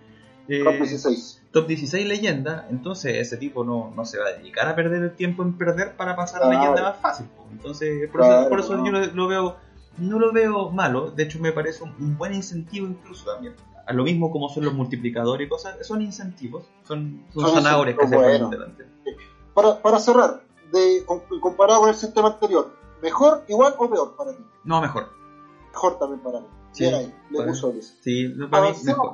Eh, Top 16. top 16 leyenda, entonces ese tipo no, no se va a dedicar a perder el tiempo en perder para pasar a Claro. leyenda más fácil. Entonces, por Claro, eso, por eso no. yo lo, lo veo, no lo veo malo, de hecho me parece un buen incentivo incluso también. A lo mismo como son los multiplicadores y cosas, son incentivos, son, son Son zanahorias que se ponen delante. Para, para cerrar, de, com- comparado con el sistema anterior, ¿mejor, igual o peor para ti? No, mejor. Mejor también para mí. Sí, Bien ahí, le puso eso. Sí, no, para mí mejor.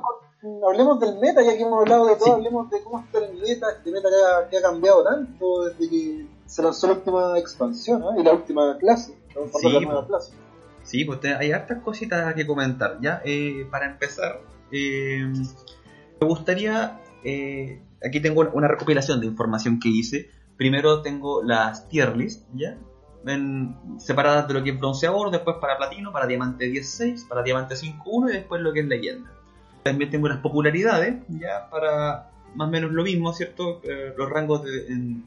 hablemos del meta, ya que hemos hablado de todo, Sí. hablemos de cómo está el meta, este meta que ha, que ha cambiado tanto desde que se lanzó la última expansión ¿eh? y la última clase. Sí, la clase. Sí, pues hay hartas cositas que comentar. Ya, eh, para empezar, eh, me gustaría. eh, aquí tengo una recopilación de información que hice. Primero tengo las tier list, ¿ya? Separadas de lo que es bronce oro, después para platino, para diamante 16, para diamante 5.1 y después lo que es leyenda. También tengo las popularidades, ya, para más o menos lo mismo, ¿cierto? Eh, los rangos de,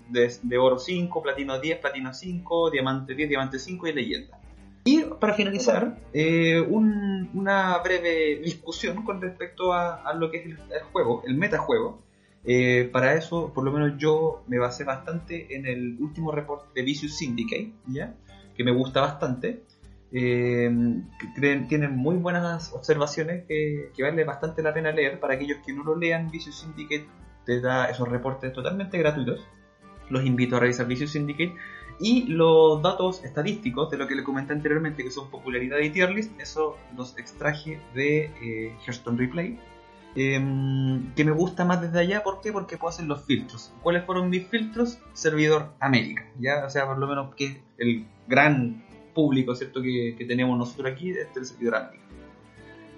de- de oro 5, platino 10, platino 5, diamante 10, diamante 5 y leyenda. Y para finalizar, eh, un- una breve discusión con respecto a, lo que es el, juego, el metajuego. Eh, para eso, por lo menos yo me basé bastante en el último reporte de Vicious Syndicate, ¿ya? que me gusta bastante. Eh, tienen muy buenas observaciones que, que vale bastante la pena leer. Para aquellos que no lo lean, Vicious Syndicate te da esos reportes totalmente gratuitos. Los invito a revisar Vicious Syndicate. Y los datos estadísticos de lo que le comenté anteriormente, que son popularidad y tier list, eso los extraje de eh, Hearthstone Replay. Em, que me gusta más desde allá, ¿por qué? Porque puedo hacer los filtros. ¿Cuáles fueron mis filtros? Servidor América, ¿ya? O sea, por lo menos que el gran público, ¿cierto? Que, que tenemos nosotros aquí, este es el servidor América.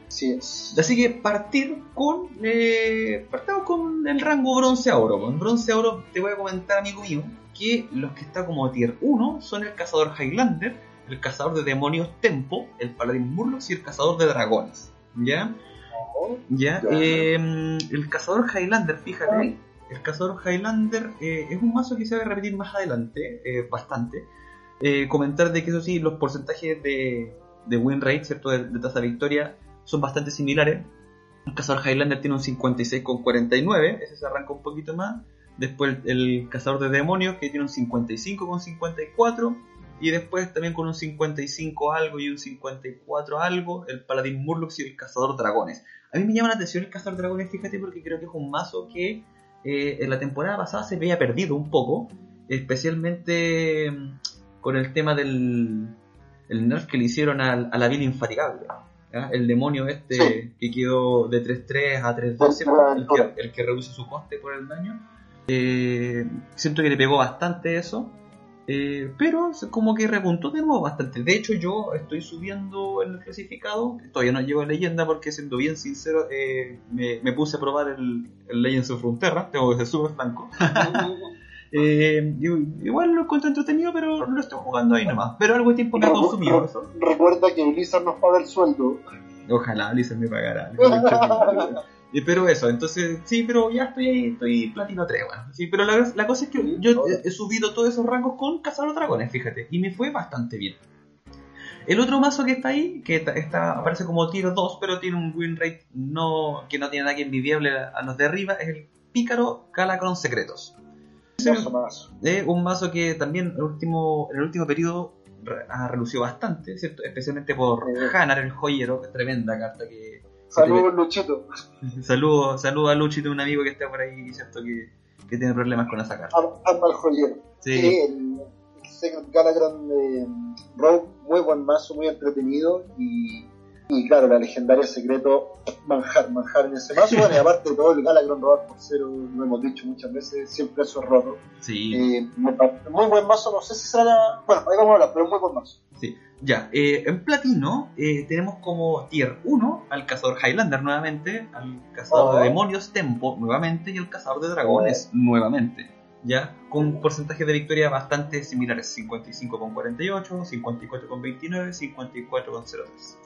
Así es. Así que partir con. Eh, partamos con el rango bronce a oro. Con bronce a oro te voy a comentar, amigo mío, que los que están como tier 1 son el cazador Highlander, el cazador de demonios Tempo, el paladín Murlocs y el cazador de dragones. ¿Ya? ¿Ya? Eh, el cazador Highlander, fíjate. El cazador Highlander eh, es un mazo que se va a repetir más adelante, eh, bastante. Eh, comentar de que eso sí, los porcentajes de, de win rate, ¿cierto? De, de tasa de victoria, son bastante similares. El cazador Highlander tiene un 56,49, ese se arranca un poquito más. Después el, cazador de demonios que tiene un 55,54. Y después también con un 55 algo y un 54 algo, el Paladín Murlocs y el cazador dragones. A mí me llama la atención el cazador dragones, fíjate, porque creo que es un mazo que eh, en la temporada pasada se había perdido un poco. Especialmente mm, con el tema del el nerf que le hicieron al, a la vida infatigable. ¿ya? El demonio este Sí. que quedó de 3-3 a 3-2, ¿cierto? el, el que reduce su coste por el daño. Eh, siento que le pegó bastante eso. eh, pero como que repuntó de nuevo bastante. De hecho, yo estoy subiendo en el clasificado. Todavía no llego a leyenda porque, siendo bien sincero, eh, me, me puse a probar el, el Legends of Frontera. Tengo que ser súper franco. Eh, igual lo encuentro entretenido, pero no lo estoy jugando ahí nomás. Pero algo de tiempo me ha consumido eso. Recuerda que Blizzard nos paga el sueldo. Ojalá Blizzard me pagara. Pero eso, entonces, sí, pero ya estoy ahí, estoy platino 3, bueno. Sí, pero la, la cosa es que yo he, subido todos esos rangos con Cazador Dragones, fíjate, y me fue bastante bien. El otro mazo que está ahí, que está, está- aparece como tier 2, pero tiene un win rate no, que no tiene nada que envidiable a, los de arriba, es el Pícaro Calacron Secretos. Mazo, mazo. Eh, un mazo que también en el último, en el último periodo ha relucido bastante, ¿cierto? especialmente por Sí. Hanar el joyero, tremenda carta que... Saludos, Luchito. Saludo, saludo a Luchito, un amigo que está por ahí, ¿cierto? Que, que tiene problemas con esa carta. Arma al joyero. Sí, Sí, el, el Secret Galagram de mm, Rogue, muy buen mazo, muy entretenido. Y, y claro, la legendaria secreto, manjar, manjar en ese mazo. Bueno, y aparte de todo, el Galagram robar por cero, lo hemos dicho muchas veces, siempre eso es roto. sí, Eh, muy buen mazo, no sé si será. Bueno, ahí vamos a hablar, pero muy buen mazo. sí. Ya, eh, en platino eh, tenemos como tier 1 al cazador Highlander nuevamente, al cazador Oh. de demonios Tempo nuevamente y al cazador de dragones nuevamente. Ya, con porcentajes de victoria bastante similares, 55,48, 54,29, 54,03.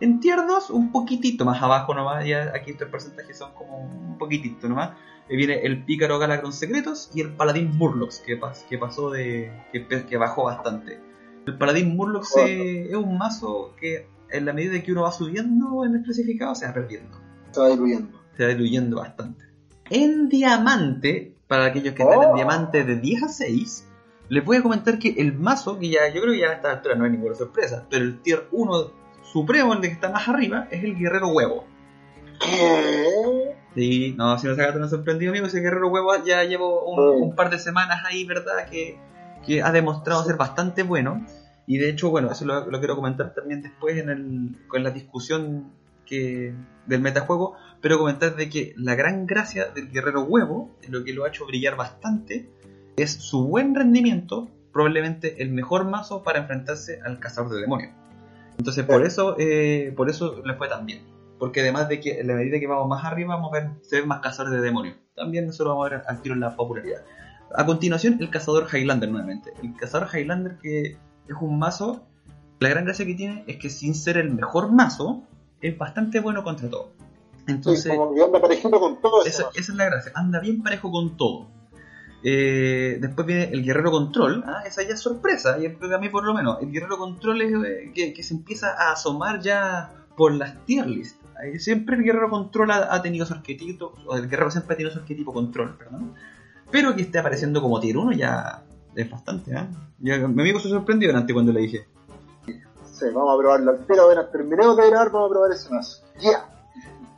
En tier 2, un poquitito más abajo nomás, ya aquí estos porcentajes son como un poquitito nomás. Eh, viene el Pícaro Galacron Secretos y el Paladín Murlocs, que, pas- que pasó de. Que, que bajó bastante. El Paladín Murlocs eh, es un mazo que, en la medida que uno va subiendo en el clasificado, se va perdiendo. Se va diluyendo. Se va diluyendo bastante. En diamante, para aquellos que están en Oh. diamante de 10 a 6, les voy a comentar que el mazo, que ya yo creo que ya a esta altura no hay ninguna sorpresa, pero el tier 1 supremo, el de que está más arriba, es el Guerrero Huevo. ¿Qué? Sí, no, si no sacaste me ha sorprendido, amigo. Ese guerrero huevo ya llevo un, par de semanas ahí, ¿verdad? Que, que ha demostrado ser bastante bueno. Y de hecho, bueno, eso lo, lo quiero comentar también después en el, con la discusión que, del metajuego. Pero comentar de que la gran gracia del guerrero huevo, lo que lo ha hecho brillar bastante, es su buen rendimiento, probablemente el mejor mazo para enfrentarse al cazador de demonios. Entonces, por eso, eh, por eso le fue tan bien. Porque además de que en la medida que vamos más arriba, vamos a ver, se ven más cazadores de demonios. También eso lo vamos a ver al tiro en la popularidad. A continuación, el cazador Highlander nuevamente. El cazador Highlander que es un mazo, la gran gracia que tiene es que sin ser el mejor mazo, es bastante bueno contra todo. Sí, Entonces, como que anda parejito con todo esa es la gracia, anda bien parejo con todo. Eh, después viene el Guerrero Control, ah, esa ya es sorpresa, y a mí por lo menos, el Guerrero Control es eh, que, que se empieza a asomar ya por las tier list. Eh, Siempre el Guerrero Control ha, ha tenido su arquetipo, o el Guerrero siempre ha tenido su arquetipo Control, perdón. Pero que esté apareciendo como tier 1 ya es bastante. Ya, mi amigo se sorprendió antes cuando le dije. Sí, vamos a probarlo al tiro, apenas terminemos de grabar, vamos a probar ese mazo. Ya.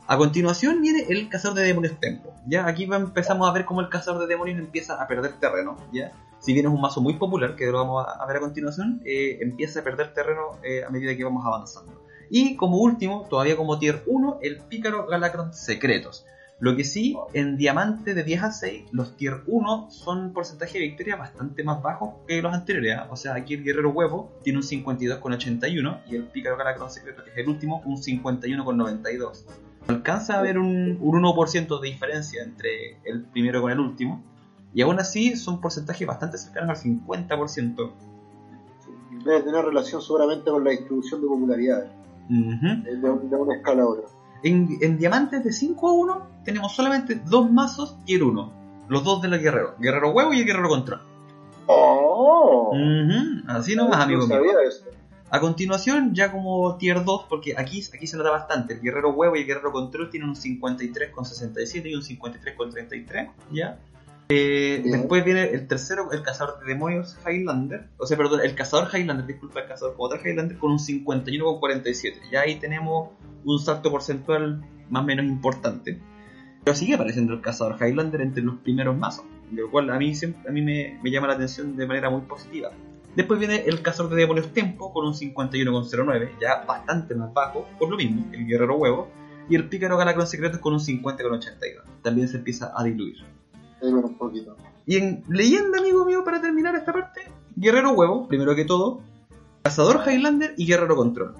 A continuación viene el cazador de demonios Tempo. Ya aquí empezamos a ver cómo el cazador de demonios empieza a perder terreno. Ya si bien es un mazo muy popular, que lo vamos a, ver a continuación, eh, empieza a perder terreno eh, a medida que vamos avanzando. Y como último, todavía como tier 1, el Pícaro Galacron Secretos. Lo que sí, en diamante de 10 a 6, los tier 1 son porcentaje de victoria bastante más bajos que los anteriores. ¿ah? O sea, aquí el Guerrero Huevo tiene un 52,81 y el Pícaro Galacron Secreto, que es el último, un 51,92. Alcanza a haber un, un 1% de diferencia entre el primero con el último. Y aún así son porcentajes bastante cercanos al 50%. Debe tener relación seguramente con la distribución de popularidad Ujú. de, de un- de una escala a otra. En, en diamantes de 5 a 1 tenemos solamente dos mazos tier 1. Los dos de los guerreros. Guerrero huevo y el guerrero control. ¡Oh! Ujú, Así nomás, no amigo mío. sabía eso. A continuación, ya como tier 2, porque aquí, aquí se nota bastante, el guerrero huevo y el guerrero control tienen un 53,67 y un 53,33, ¿ya? Eh, después viene el tercero, el cazador de demonios Highlander, o sea, perdón, el cazador Highlander, disculpa, el cazador como Highlander con un 51,47. Ya ahí tenemos un salto porcentual más o menos importante. Pero sigue apareciendo el cazador Highlander entre los primeros mazos, lo cual a mí, a mí me, me llama la atención de manera muy positiva. Después viene el cazador de demonios Tempo con un 51,09, ya bastante más bajo, por lo mismo, el guerrero huevo. Y el pícaro Galacron Secretos con un 50,82. También se empieza a diluir. Un poquito. Y en leyenda, amigo mío, para terminar esta parte, Guerrero Huevo, primero que todo, Cazador Highlander y Guerrero Control.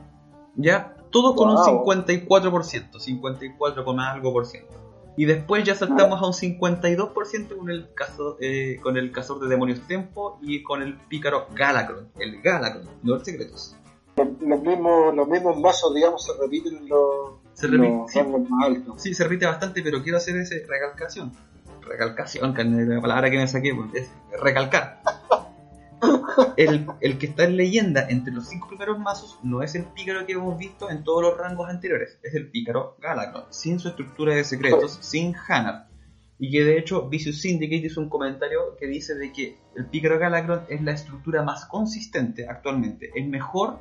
Ya, todos con un 54%, 54, algo por ciento. Y después ya saltamos a un 52% con el, caso, eh, con el cazador de demonios Tempo y con el pícaro Galacron, el Galacron, no secretos. Los, mismos, los mismos mazos, digamos, se repiten en los, se repite, sí, más altos. Sí, se repite bastante, pero quiero hacer esa recalcación. Recalcación, que es la palabra que me saqué, pues, es recalcar el, que está en leyenda entre los cinco primeros mazos no es el pícaro que hemos visto en todos los rangos anteriores, es el pícaro Galacron, sin su estructura de secretos, sin Hanar. Y que de hecho Vicious Syndicate hizo un comentario que dice de que el pícaro Galacron es la estructura más consistente actualmente, es mejor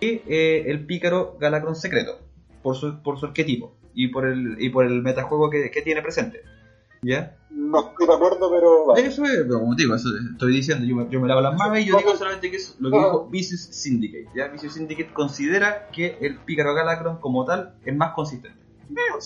que eh, el pícaro Galacron secreto, por su, por su arquetipo y por el, y por el metajuego que tiene presente. ¿Ya? No estoy de acuerdo, pero. Eso es, pero como digo, eso estoy diciendo, yo me, yo me lavo las manos y yo digo solamente que es lo que dijo Vicious Syndicate. ¿ya? Vicious Syndicate considera que el Pícaro Galacron como tal es más consistente. Bueno,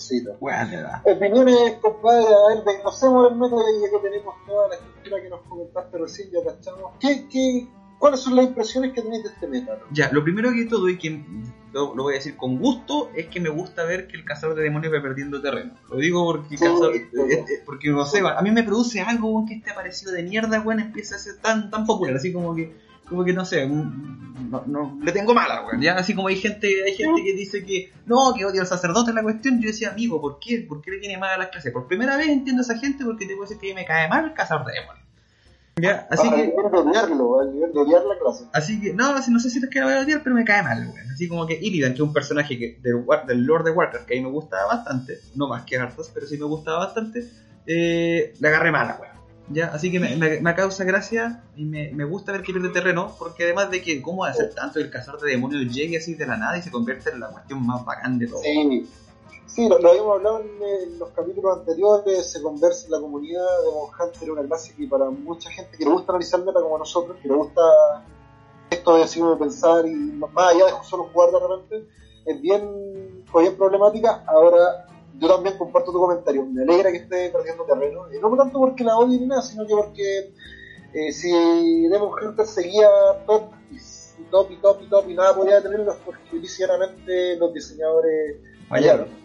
Opiniones, compadre, a ver, desglosemos el método ya que tenemos toda la estructura que nos comentaste recién, ya cachamos. ¿Qué, qué, ¿Cuáles son las impresiones que tenéis de este método? Ya, lo primero que todo, y que lo, voy a decir con gusto, es que me gusta ver que el cazador de demonios va perdiendo terreno. Lo digo porque, cazador, eh, eh, porque no sé, a mí me produce algo que este aparecido de mierda, weón, empieza a ser tan, tan popular, así como que, como que no sé, no, no, le tengo mala, weón. Ya, así como hay gente, hay gente que dice que no, que odia al sacerdote la cuestión, yo decía, amigo, ¿por qué? ¿Por qué le tiene mal a las clases? Por primera vez entiendo a esa gente porque te puedo decir que me cae mal el cazador de demonios. Ya, así que. odiarlo, al nivel de odiar la clase. Así que, no, no sé si es que la voy a odiar, pero me cae mal, weón. Así como que Illidan, que es un personaje que, del, del Lord de Warcraft, que a mí me gusta bastante, no más que Arthas, pero sí me gustaba bastante, eh, le agarré mala, weón. Ya, así que me, me, causa gracia y me, me, gusta ver que pierde terreno, porque además de que, ¿cómo hacer tanto el cazador de demonios llegue así de la nada y se convierte en la cuestión más bacán de todo? Sí. Sí, lo, habíamos hablado en, los capítulos anteriores, se conversa en la comunidad de Monhunter, una clase que para mucha gente que le gusta analizar como nosotros, que le gusta esto de así de pensar y más allá de solo jugar de repente, es bien, bien problemática. Ahora, yo también comparto tu comentario, me alegra que esté perdiendo terreno, y no tanto porque la odie ni nada, sino que porque eh, si Demon Hunter seguía top y top y top y top y nada podía tenerlos porque lisianamente los diseñadores fallaron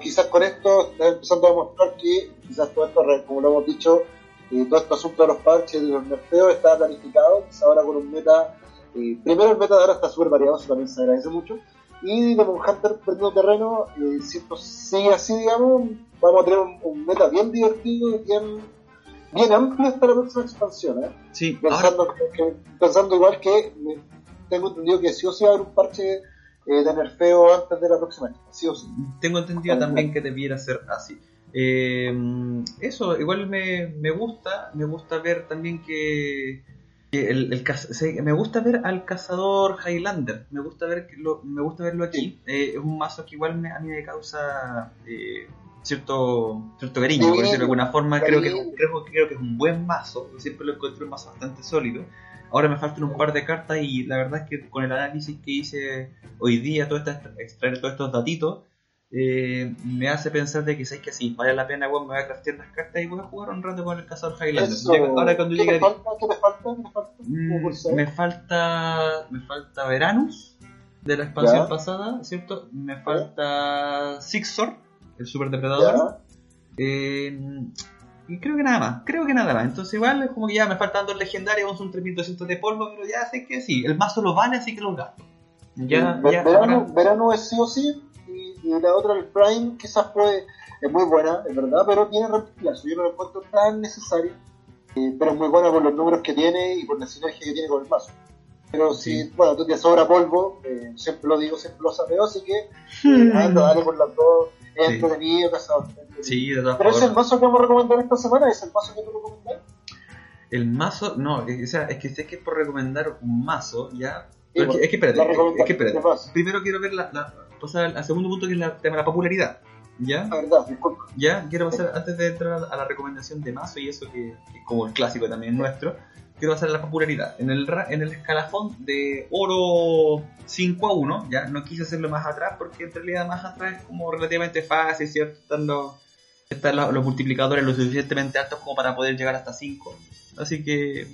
quizás con esto está empezando a mostrar que quizás todo esto, como lo hemos dicho, eh, todo este asunto de los parches, de los nerfeos está planificado, quizás ahora con un meta, eh, primero el meta de ahora está súper variado, eso también se agradece mucho, y Demon Hunter perdiendo terreno, eh, si esto sigue así, digamos, vamos a tener un, meta bien divertido y bien, bien amplio hasta la próxima expansión, ¿eh? Sí, pensando, pensando igual que tengo entendido que sí o sí va a haber un parche eh, de nerfeo antes de la próxima sí o sí. Tengo entendido también que debiera ser así. Eh, eso, igual me, me, gusta, me gusta ver también que, el, el, me gusta ver al cazador Highlander, me gusta ver que lo, me gusta verlo aquí. Eh, es un mazo que igual me, a mí me causa eh, cierto cierto cariño, por decirlo de alguna forma. Creo que, creo, creo que es un buen mazo, siempre lo encuentro un mazo bastante sólido. Ahora me faltan un par de cartas y la verdad es que con el análisis que hice hoy día, todo esta, extraer todos estos datitos, eh, me hace pensar de que sabes que sí, vale la pena, bueno, me voy a craftear las cartas y voy a jugar un rato con el cazador Highlander. ahora cuando ¿Qué, te falta? ¿Qué te falta? ¿Qué te falta? Mm, me falta me falta Veranus de la expansión pasada, ¿cierto? Me falta Sixor, el super depredador. Eh, y creo que nada más, creo que nada más. Entonces igual es como que ya me faltan dos legendarios, un 3200 de polvo, pero ya sé que sí, el mazo lo vale, así que lo gasto. Ya, ya, verano, verano, es sí o sí, y, la otra, el Prime, quizás puede, es muy buena, es verdad, pero tiene reemplazo. Yo no lo encuentro tan necesario, eh, pero es muy buena por los números que tiene y por la sinergia que tiene con el mazo. Pero si, bueno, tú te sobra polvo, eh, siempre lo digo, siempre lo sapeo, así que eh, anda, dale por las dos, es Sí. entretenido, cazador. Sí, de todas Pero es el mazo que vamos a recomendar esta semana, es el mazo que tú recomendás. El mazo, no, o sea, es que sé que es por recomendar un mazo, ya. Sí, es, que, es que espérate, es que- es espérate. Primero quiero ver la, la pasar al, al segundo punto que es la- el tema de la popularidad. ¿Ya? La verdad, disculpa. Ya, quiero pasar, antes de entrar a la, recomendación de mazo y eso que, que como el clásico también nuestro, quiero a la popularidad. En el, en el escalafón de oro 5 a 1, ya, no quise hacerlo más atrás porque en realidad más atrás es como relativamente fácil, ¿cierto? Están los, los, multiplicadores lo suficientemente altos como para poder llegar hasta 5. Así que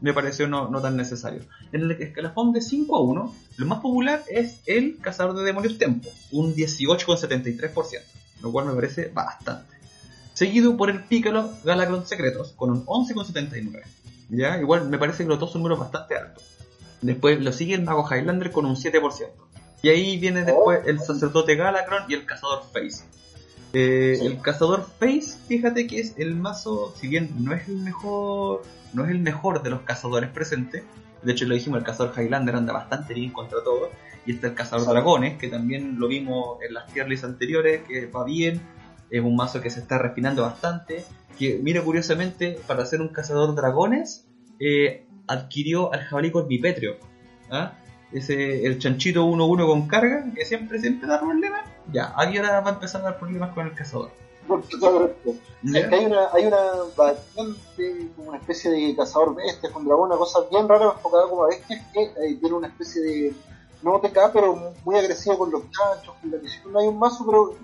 me pareció no, no tan necesario. En el escalafón de 5 a 1, lo más popular es el Cazador de Demonios Tempo, un 18,73%, lo cual me parece bastante. Seguido por el Piccolo Galacron Secretos, con un 11,79%. ¿Ya? Igual me parece que los dos son números bastante altos. Después lo sigue el Mago Highlander con un 7%. Y ahí viene después el Sacerdote Galacron y el Cazador Face. Eh, Sí. El Cazador Face, fíjate que es el mazo, si bien no es el mejor, no es el mejor de los cazadores presentes, de hecho lo dijimos, el Cazador Highlander anda bastante bien contra todo, y está el Cazador Sí. Dragones, que también lo vimos en las tier lists anteriores, que va bien, es un mazo que se está refinando bastante, que mira curiosamente, para ser un Cazador Dragones, eh, adquirió al jabalí corvipétreo, ¿ah? ese el chanchito 1-1 con carga, que siempre, siempre da problemas, ya, aquí ahora va a empezar a dar problemas con el cazador. Es que hay una, hay una variante, como una especie de cazador bestias con dragón, una cosa bien rara enfocada como a bestias que eh, tiene una especie de no TK, pero muy agresivo con los chanchos, con la misión. Hay un mazo, pero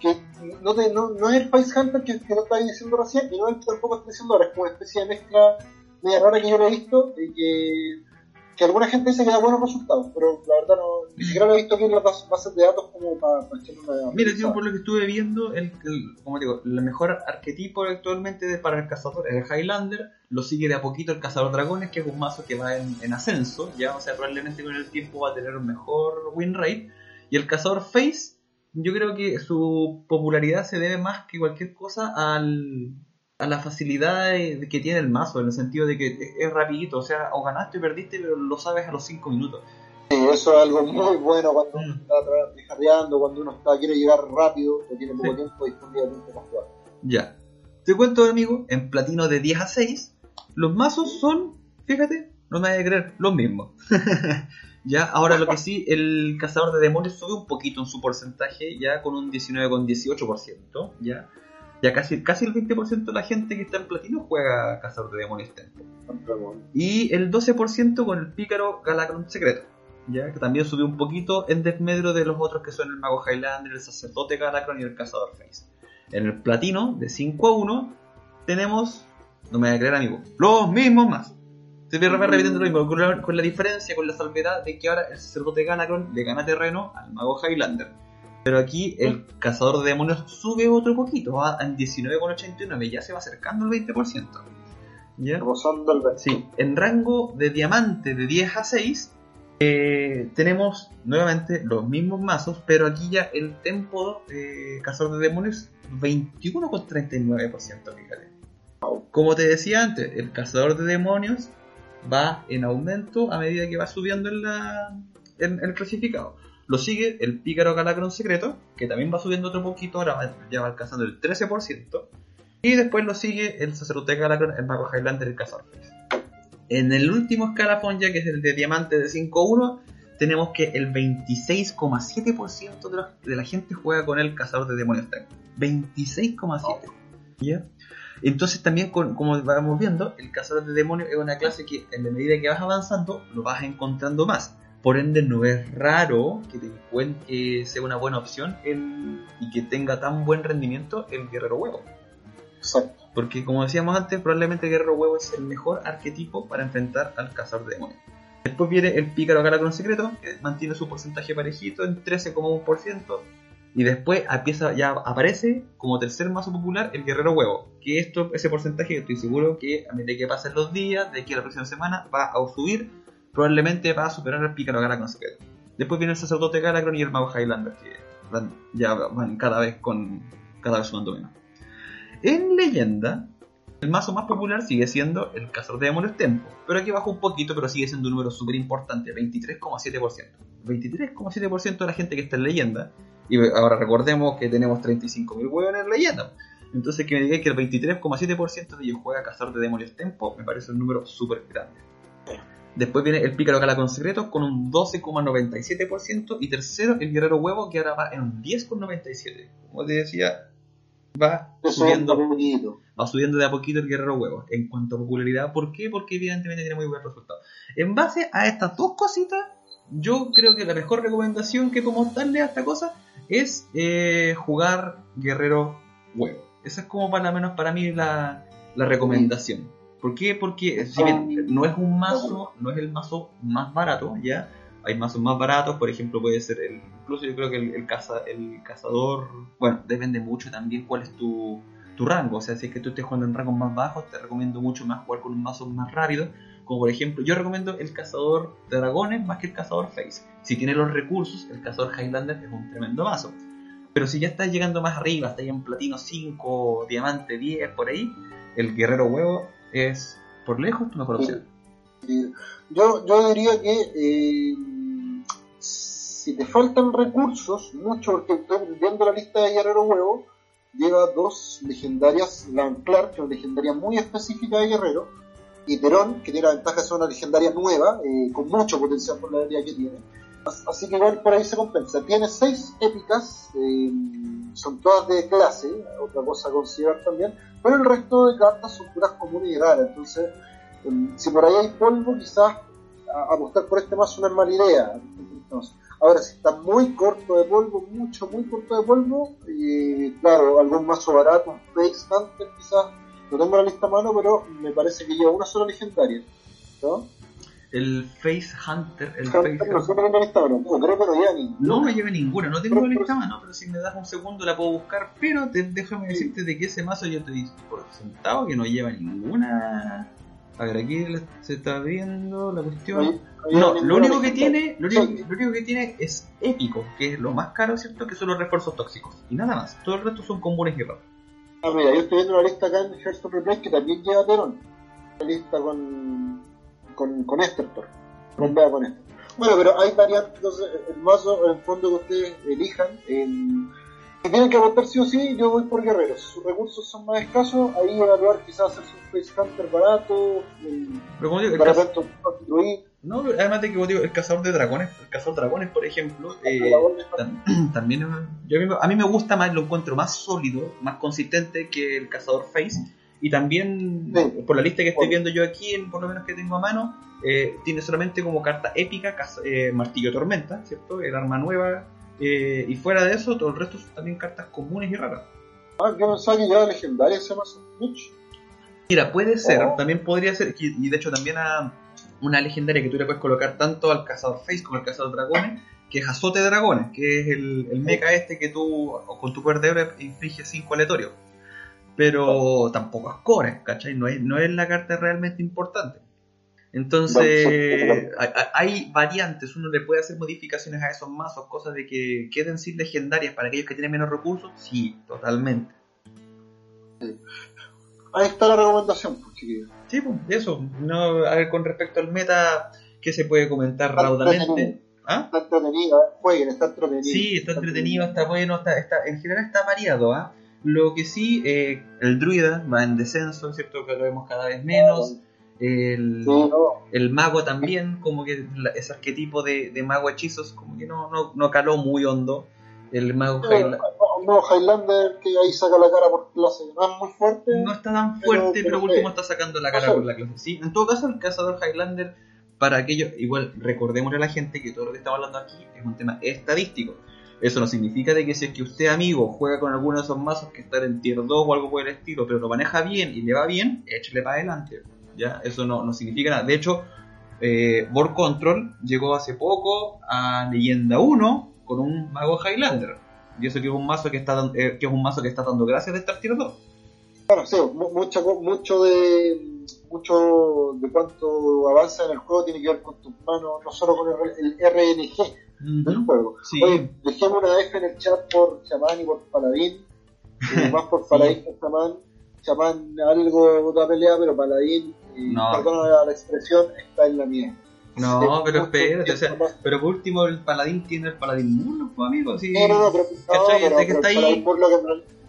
que no, te, no, no es el Face Hunter que, que no estaba diciendo recién, y no es tampoco estoy diciendo ahora, es como una especie de mezcla media rara que yo lo he visto y que, que alguna gente dice que da buenos resultados, pero la verdad no, ni siquiera lo he visto aquí en las bas- bases de datos como para, para echarle una. Mira, yo por lo que estuve viendo, el, el- como digo, el mejor arquetipo actualmente de- para el cazador es el Highlander, lo sigue de a poquito el cazador dragones, que es un mazo que va en, en ascenso, ya, o sea, probablemente con el tiempo va a tener un mejor win rate, y el cazador face, yo creo que su popularidad se debe más que cualquier cosa al, a la facilidad de- que tiene el mazo, en el sentido de que es, rapidito, o sea, o ganaste o perdiste, pero lo sabes a los 5 minutos. Sí, eso es algo muy bueno cuando uno Mm. está jardeando, cuando uno está, quiere llegar rápido, o tiene poco Sí. tiempo disponible para jugar. Ya. Te cuento, amigo, en platino de 10 a 6, los mazos son, fíjate, no me vayas a creer, los mismos. ya, ahora lo que sí, el cazador de demonios sube un poquito en su porcentaje, ya con un 19,18%, ya. Ya casi, casi el 20% de la gente que está en platino juega cazador de demonios tempo. Y el 12% con el pícaro Galacron secreto. ¿ya? Que también subió un poquito en desmedro de los otros que son el mago Highlander, el sacerdote Galacron y el cazador Face. En el platino, de 5 a 1, tenemos, no me voy a creer amigo, los mismos más. Se ve repitiendo lo mismo, con la, con la diferencia, con la salvedad de que ahora el sacerdote Galacron le gana terreno al mago Highlander. Pero aquí el cazador de demonios sube otro poquito, va en 19,89, ya se va acercando al 20%. ¿Ya? Rozando el verde. Sí, en rango de diamante de 10 a 6 eh, tenemos nuevamente los mismos mazos, pero aquí ya el tempo de Cazador de Demonios 21,39%, fíjate. Como te decía antes, el Cazador de Demonios va en aumento a medida que va subiendo en, la, en el clasificado. Lo sigue el Pícaro Galacron Secreto, que también va subiendo otro poquito, ahora va- ya va alcanzando el 13%. Y después lo sigue el Sacerdote Galacron, el Mago Highlander y el Cazador. En el último escalafón, ya que es el de diamante de 5-1, tenemos que el 26,7% de, la- de la gente juega con el Cazador de Demonios Tank. 26,7%. ¿Ya? Entonces también, con- como vamos viendo, el Cazador de Demonios es una clase que en la medida que vas avanzando, lo vas encontrando más. Por ende, no es raro que, te encuent- que sea una buena opción el- y que tenga tan buen rendimiento el Guerrero Huevo. Exacto. Porque como decíamos antes, probablemente el guerrero huevo es el mejor arquetipo para enfrentar al cazador de demonios. Después viene el pícaro Galacron secreto, que mantiene su porcentaje parejito en 13,1%. Y después empieza, ya aparece como tercer mazo popular el guerrero huevo. Que esto, ese porcentaje estoy seguro que a medida que pasen los días, de aquí a la próxima semana, va a subir. Probablemente va a superar al pícaro Galacron secreto. Después viene el sacerdote Galacron y el mago Highlander, que ya van cada vez con cada vez sumando menos. En leyenda, El mazo más popular sigue siendo el Cazador de Demonios Tempo, pero aquí bajó un poquito, pero sigue siendo un número súper importante, 23,7%. 23,7% de la gente que está en leyenda, y ahora recordemos que tenemos 35.000 huevos en leyenda. Entonces que me digáis que el 23,7% de ellos juega Cazador de Demonios Tempo, me parece un número súper grande. Después viene el Pícaro Cala con Secretos con un 12,97%. Y tercero, el Guerrero Huevo, que ahora va en un 10,97%. Como te decía, va subiendo, va subiendo de a poquito el Guerrero Huevo. En cuanto a popularidad, ¿por qué? Porque evidentemente tiene muy buen resultado. En base a estas dos cositas, yo creo que la mejor recomendación que podemos darle a esta cosa es eh, jugar Guerrero Huevo. Esa es como para menos para mí la, la recomendación. ¿Por qué? Porque si bien no es un mazo, no es el mazo más barato, ¿ya? Hay mazos más baratos, por ejemplo, puede ser el. Incluso yo creo que el, caza, el cazador. Bueno, depende mucho también cuál es tu, tu rango. O sea, si es que tú estés jugando en rangos más bajos, te recomiendo mucho más jugar con un mazo más rápido. Como por ejemplo, yo recomiendo el cazador de dragones más que el cazador face. Si tiene los recursos, el cazador Highlander es un tremendo mazo. Pero si ya estás llegando más arriba, estás en platino 5, diamante 10, por ahí, el guerrero huevo es por lejos tu mejor opción. Yo, yo diría que eh, si te faltan recursos, mucho, porque estoy viendo la lista de Guerrero Huevo, lleva dos legendarias, la Clark, que es una legendaria muy específica de Guerrero, y Perón, que tiene la ventaja de ser una legendaria nueva, eh, con mucho potencial por la habilidad que tiene. Así que igual por ahí se compensa. Tiene seis épicas, eh, son todas de clase, otra cosa a considerar también, pero el resto de cartas son puras comunes y raras. Entonces, em, si por ahí hay polvo, quizás apostar por este no es mala idea. ahora, si está muy corto de polvo, mucho, muy corto de polvo, y claro, algún mazo barato, un Face Hunter quizás, no tengo la lista a mano, pero me parece que lleva una sola legendaria. ¿no? el Face Hunter. El Face no, no, creo que no lleva ninguna. No lleva ninguna, no tengo la lista mano, pero si me das un segundo la puedo buscar. Pero déjame decirte de que ese mazo yo te digo por sentado que no lleva ninguna. A ver, aquí se está viendo la cuestión. no, lo único que tiene, lo único, que tiene es épico, que es lo más caro, ¿cierto? Que son los refuerzos tóxicos. Y nada más. Todo el resto son comunes y raros. Ah, mira, yo estoy viendo una lista acá en Hearthstone Replay que también lleva Teron. Una lista con con, con Estertor. Rompea con esto. Bueno, pero hay variantes, entonces el mazo, en el fondo que ustedes elijan, si tienen que votar sí o sí, yo voy por guerreros. Sus recursos son más escasos, ahí evaluar quizás hacerse un Face Hunter barato, pero como digo, el para construir. No, además de que digo, el cazador de dragones, el cazador de dragones, por ejemplo, eh, también yo a mí me gusta más, lo encuentro más sólido, más consistente que el cazador face y también, por la lista que estoy viendo yo aquí, por lo menos que tengo a mano, eh, tiene solamente como carta épica eh, Martillo Tormenta, ¿cierto? El arma nueva. Y fuera de eso, todo el resto son también cartas comunes y raras. Ah, yo pensaba que ya legendaria se llama Mira, puede ser, oh. también podría ser, y de hecho también a una legendaria que tú le puedes colocar tanto al cazador Face como al cazador dragones, que es Azote Dragones, que es el, el mecha este que tú con tu poder de inflige 5 aleatorios pero tampoco es core, ¿cachai? No es, no es la carta realmente importante. Entonces, hay, variantes, uno le puede hacer modificaciones a esos mazos, cosas de que queden sin legendarias para aquellos que tienen menos recursos, sí, totalmente. Ahí está la recomendación, pues, chiquillos. Sí, pues, eso. No, a ver, con respecto al meta, ¿qué se puede comentar raudamente? ¿Ah? Está entretenido, ¿eh? jueguen, está entretenido. Sí, está, entretenido, está bueno, está, está, en general está variado, ¿ah? Lo que sí, eh, el druida va en descenso, ¿cierto? Que lo vemos cada vez menos. El, el mago también, como que ese arquetipo de, de, mago hechizos, como que no, no, no caló muy hondo. El mago Highlander. No, Highlander que ahí saca la cara por clase. No es muy fuerte. No está tan fuerte, pero, último está sacando la cara por la clase. Sí, en todo caso, el cazador Highlander, para aquello, igual recordémosle a la gente que todo lo que estamos hablando aquí es un tema estadístico. Eso no significa de que si es que usted, amigo, juega con alguno de esos mazos que están en tier 2 o algo por el estilo, pero lo maneja bien y le va bien, échale para adelante. ¿ya? Eso no, no significa nada. De hecho, eh, Board Control llegó hace poco a Leyenda 1 con un mago Highlander. Y eso que es un mazo que está, eh, que es un mazo que está dando gracias de estar 2. Claro, sí, mucho, mucho de mucho de cuánto avanza en el juego tiene que ver con tus manos, no solo con el RNG del juego. Oye, dejemos una F en el chat por chamán y por paladín. más por paladín que chamán. chamán algo da pelea, pero paladín, y No. perdona la expresión, está en la mía. No, pero espérate, o sea, pero por último el paladín tiene el paladín Murloc, pues, amigo, sí. No, no, no, pero, no, pero, De que pero está el ahí-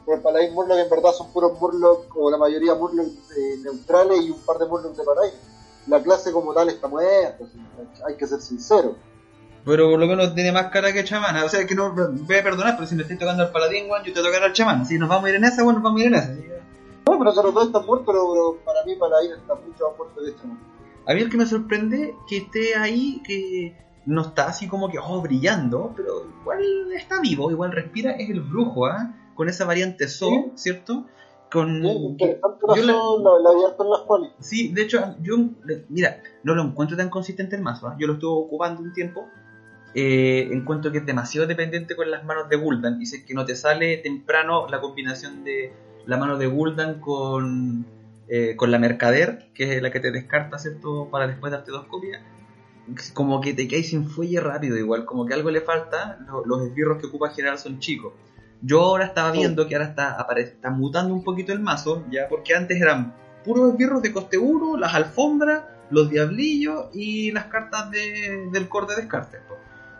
el Paladín Murloc en verdad son puros Murloc, o la mayoría Murloc eh, neutrales y un par de Murloc de Paladín. La clase como tal está muerta, hay que ser sincero. Pero por lo menos tiene más cara que chamana. O sea, que no me voy a perdonar, pero si me estoy tocando al paladín, weón, yo te tocaré al chamán. Si nos vamos a ir en esa, bueno, nos vamos a ir en esa. No, pero los dos están muertos, pero, pero para mí Paladín está mucho más muerto que Chamán. A mí el que me sorprende que esté ahí, que no está así como que, oh, brillando, pero igual está vivo, igual respira, es el brujo, ¿ah? Con esa variante So, Sí. ¿cierto? Con... Sí, yo la, la en las. Sí, de hecho, yo, mira, no lo encuentro tan consistente el mazo. ¿ah? Yo lo estuve ocupando un tiempo. Eh, encuentro que es demasiado dependiente con las manos de Gul'dan. Y si es que no te sale temprano la combinación de la mano de Gul'dan con, eh, con la Mercader, que es la que te descarta, ¿cierto? Para después darte dos copias. Como que te caes sin fuelle rápido, igual. Como que algo le falta. Lo- los esbirros que ocupa general son chicos. Yo ahora estaba viendo que ahora está, está mutando un poquito el mazo, ya porque antes eran puros esbirros de coste 1, las alfombras, los diablillos y las cartas de, del core de descarte,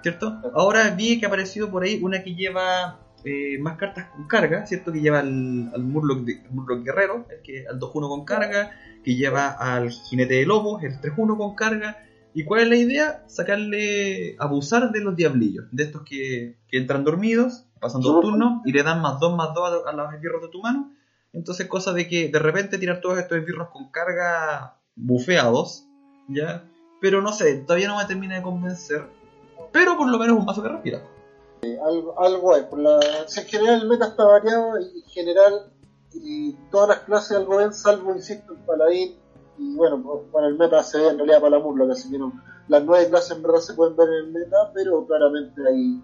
¿cierto? Ahora vi que ha aparecido por ahí una que lleva eh, más cartas con carga, ¿cierto? Que lleva al, al Murloc, de- Murloc Guerrero, el que, al 2-1 con carga, que lleva al Jinete de Lobos, el 3-1 con carga. ¿Y cuál es la idea? Sacarle, abusar de los diablillos, de estos que, que entran dormidos, pasan dos turnos y le dan más 2 más 2 a, a los esbirros de tu mano. Entonces, cosa de que de repente tirar todos estos esbirros con carga bufeados, ¿ya? Pero no sé, todavía no me termina de convencer. Pero por lo menos un mazo que respira. Algo, algo hay. Por la, si en general el meta está variado y en general y todas las clases algo ven, salvo, insisto, el paladín. Y bueno, para el meta se ve en realidad para la murla, así que no. Las nueve clases en verdad se pueden ver en el meta, pero claramente hay,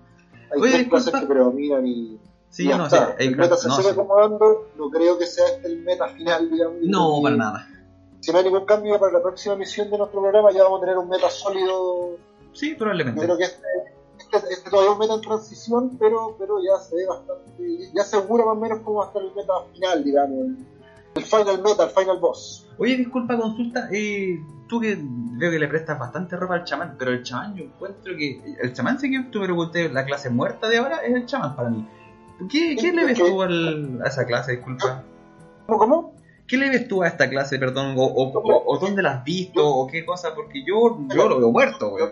hay Oye, tres clases que predominan y, Sí, el meta se no, sigue sí. acomodando, no creo que sea este el meta final, digamos. No, para nada. Si no hay ningún cambio para la próxima misión de nuestro programa, ya vamos a tener un meta sólido Sí, Yo probablemente. creo que este, este, este todavía es un meta en transición, pero, pero ya se ve bastante, ya segura más o menos cómo va a estar el meta final, digamos, el, el final meta, el final boss. Oye, disculpa, consulta. Eh, tú que veo que le prestas bastante ropa al chamán, pero el chamán yo encuentro que. El chamán sé que tú me pregunté, la clase muerta de ahora es el chamán para mí. ¿Qué, qué le ves tú al- a esa clase, disculpa? ¿Cómo, cómo? ¿Qué le ves tú a esta clase, perdón? ¿O, o, o- o dónde la has visto? ¿O qué cosa? Porque yo, yo lo veo muerto, weón.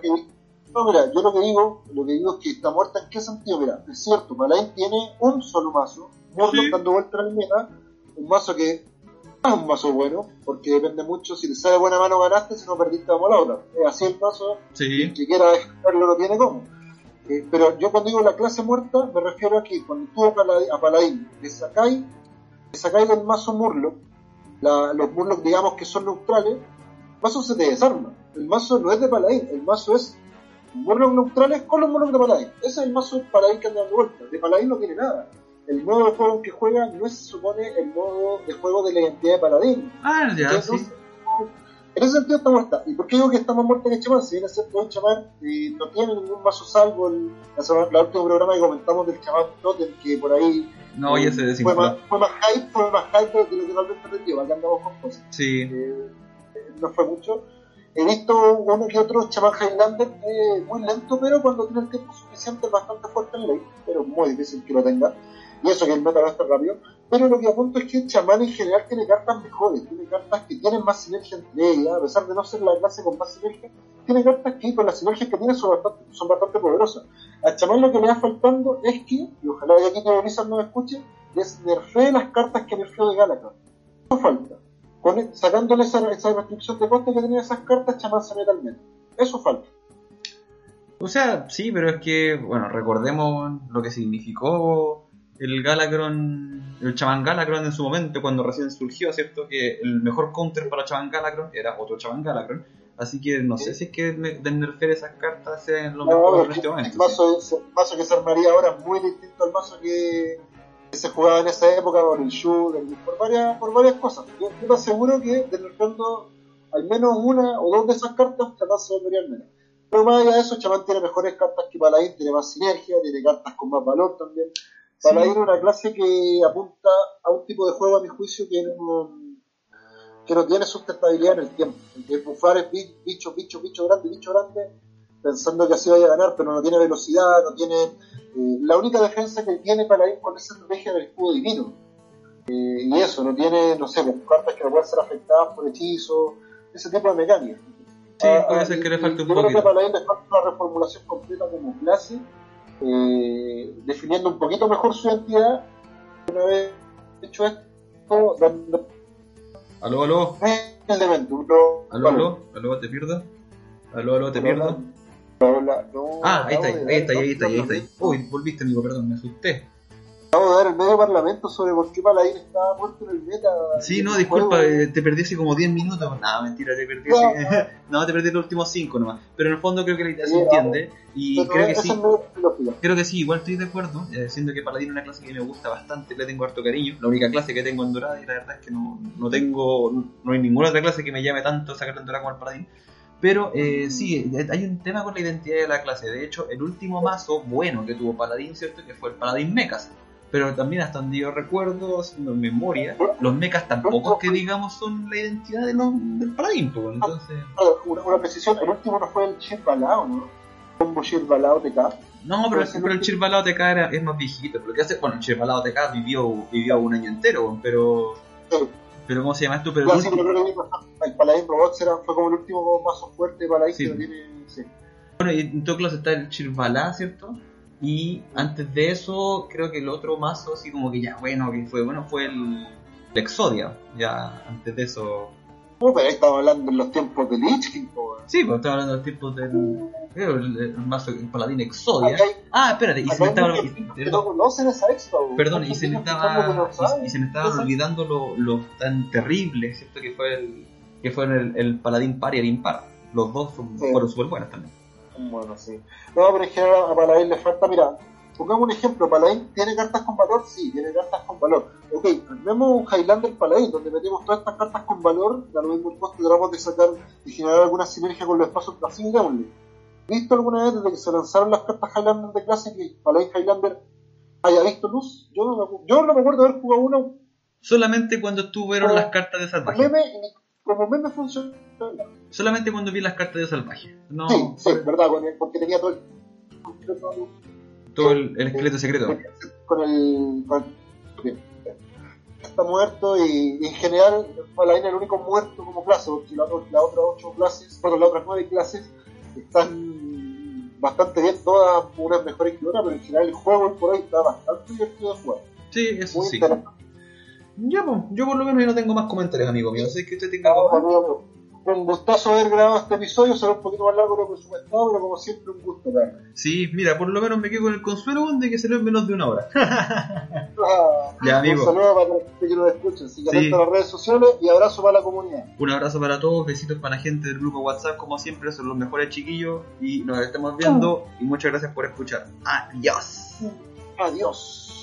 No, mira, yo lo que digo, lo que digo es que está muerta en qué sentido, mira, es cierto, Paladin tiene un solo mazo, Mordor Sí. dando vuelta el meta, un mazo que no es un mazo bueno, porque depende mucho, si te sale buena mano ganaste, si no perdiste vamos a la otra. Es así el mazo, Sí. el que quiera dejarlo no tiene cómo. Eh, pero yo cuando digo la clase muerta, me refiero a que cuando tú a Paladín, Paladín le sacáis, le sacáis del mazo Murloc, la- los Murloc digamos que son neutrales, el mazo se te desarma. El mazo no es de Paladín, el mazo es Murloc neutrales con los Murloc de Paladín. Ese es el mazo Paladín que anda dando vuelta. De Paladín no tiene nada. El modo de juego que juega no se supone el modo de juego de la identidad de Paladín. Ah, ya, Entonces, sí. En ese sentido está muerta. ¿Y por qué digo que está más muerta que Chamán? Si bien es cierto, el Chamán eh, no tiene ningún mazo salvo el, la último programa que comentamos del Chamán Totem, que por ahí No, ya se fue, más, fue más hype, fue más hype de lo que realmente aprendió. Acá andamos con cosas. Sí. Eh, eh, no fue mucho. He visto uno que otro Chamán Highlander eh, muy lento, pero cuando tiene el tiempo suficiente es bastante fuerte en ley, pero muy difícil que lo tenga. Y eso que el meta va a estar rápido. Pero lo que apunto es que el chamán en general tiene cartas mejores, tiene cartas que tienen más sinergia entre ellas, a pesar de no ser la clase con más sinergia, tiene cartas que con las sinergias que tiene son bastante, son bastante poderosas. Al chamán lo que le va faltando es que, y ojalá que aquí Teo Blizzard no me escuche, es nerfee las cartas que nerfeó de Galacron. Eso falta. Con, sacándole esa, esa restricción de coste que tenía esas cartas, chamán se mete al meta. Eso falta. O sea, sí, pero es que, bueno, recordemos lo que significó el Galacron, el chamán Galacron en su momento, cuando recién surgió, ¿cierto? Que el mejor counter para chamán Galacron era otro chamán Galacron. Así que no sé si es que me- de nerfear esas cartas sea lo No, mejor en es este el, momento. sí. mazo, el mazo que se armaría ahora es muy distinto al mazo que se jugaba en esa época por el shoot, por varias, por varias cosas. Yo, yo te aseguro que derrotando al menos una o dos de esas cartas, Chamán se volvería al menos. Pero más allá de eso, Chamán tiene mejores cartas que Paladín, tiene más sinergia, tiene cartas con más valor también. Paladín es una clase que apunta a un tipo de juego, a mi juicio, que no, que no tiene sustentabilidad en el tiempo. El que bufar es bi- bicho, bicho, bicho grande, bicho grande, pensando que así vaya a ganar, pero no tiene velocidad, no tiene... eh, la única defensa que tiene Paladín con esa estrategia del escudo divino. Eh, y eso, no tiene, no sé, cartas que no pueden ser afectadas por hechizos, ese tipo de mecánicas. Sí, Ah, puede ah, ser que le falte un yo creo que poquito. a Paladín le falta una reformulación completa como clase, eh, definiendo un poquito mejor su identidad. Una vez hecho esto, dando Aló, aló, elemento, aló, aló, aló, te pierdo. Aló, aló, te pierdo. No, Ah, ahí está, ahí está, ahí está, ahí está. ahí. Uy, volviste, amigo, perdón, me asusté. Acabo de dar el medio parlamento sobre por qué Paladín estaba muerto en el meta. Sí, no, disculpa, juego. eh, te perdí así como 10 minutos. No, mentira, te perdí No. así. No, te perdí los últimos 5 nomás. Pero en el fondo creo que la idea se Sí, entiende. Y Pero creo que sí. Creo que sí, igual estoy de acuerdo, eh, siendo que Paladín es una clase que me gusta bastante, le tengo harto cariño, la única clase que tengo en Dorada y la verdad es que no, no tengo, no hay ninguna otra clase que me llame tanto sacar en Dorada como el Paladín. Pero eh, sí, eh, hay un tema con la identidad de la clase, de hecho el último mazo bueno que tuvo Paladín, ¿cierto? Que fue el Paladín Mechas. Pero también hasta donde yo recuerdo, haciendo memoria, los mechas tampoco es que digamos son la identidad de los, del Paladín, pues, entonces... Claro, Una, una precisión, el último no fue el Chirbalao, ¿no? Combo Chirbalao TK. No, pero, pero el Chirbalao TK era, es más viejito. Porque hace, bueno, el Chirbalao TK vivió, vivió un año entero, pero. Sí. Pero ¿cómo se llama esto? Pero el sí, pero Paladín Robots era, fue como el último mazo fuerte de Paladín Sí. que tiene. Sí. bueno, y en todo caso está el Chirbalá, ¿cierto? Y antes de eso, creo que el otro mazo, así como que ya, bueno, que fue bueno, fue el, el Exodia. Ya, antes de eso. Pero ahí estamos hablando en los tiempos de Lich King. Sí, pues estaba hablando del tipo del. Creo el, el mazo, el Paladín Exodia. Hay- Ah, espérate, y se me estaba. que perdón. no conocen esa extra, weón. Perdón, y se me que que estaba y, y se me estaban olvidando lo, lo tan terrible, ¿cierto? Que fue el que fue el, el paladín par y el impar. Los dos son- Sí. fueron súper buenos también. Bueno, sí. No, pero en general a Paladín le falta, mira, pongamos un ejemplo, Paladín tiene cartas con valor, sí, tiene cartas con valor. Ok, armemos un Highlander Paladín, donde metemos todas estas cartas con valor, da lo mismo el costo, tratamos de sacar y generar alguna sinergia con los espacios pasivos y démosle. ¿Visto alguna vez desde que se lanzaron las cartas Highlander de clase que Paladín Highlander haya visto luz? Yo no me, yo no me acuerdo de haber jugado una Solamente cuando estuvieron las cartas de salvaje. meme como meme funciona. Solamente cuando vi las cartas de salvaje. No, Sí, sí, verdad, porque tenía todo el todo el, el esqueleto secreto. con el, con el- está muerto y, y en general Paladín es el único muerto como clase porque la- las otras ocho clases bueno las otras nueve clases están bastante bien todas unas mejores que otras pero en general el juego por hoy está bastante divertido de jugar Sí, eso muy sí. Ya, pues, yo por lo menos ya no tengo más comentarios, amigo mío. Sé que usted tenga algo Vamos, amigo, un gustazo haber grabado este episodio será un poquito más largo de lo presupuestado pero como siempre un gusto cara. Sí, mira, por lo menos me quedo con el consuelo de que salió en menos de una hora. Ah, Ya, amigo. un saludo para los que nos escuchen Sí. sí. las redes sociales y abrazo para la comunidad Un abrazo para todos, besitos para la gente del grupo WhatsApp, como siempre, son los mejores chiquillos y nos estamos viendo y muchas gracias por escuchar. Adiós. adiós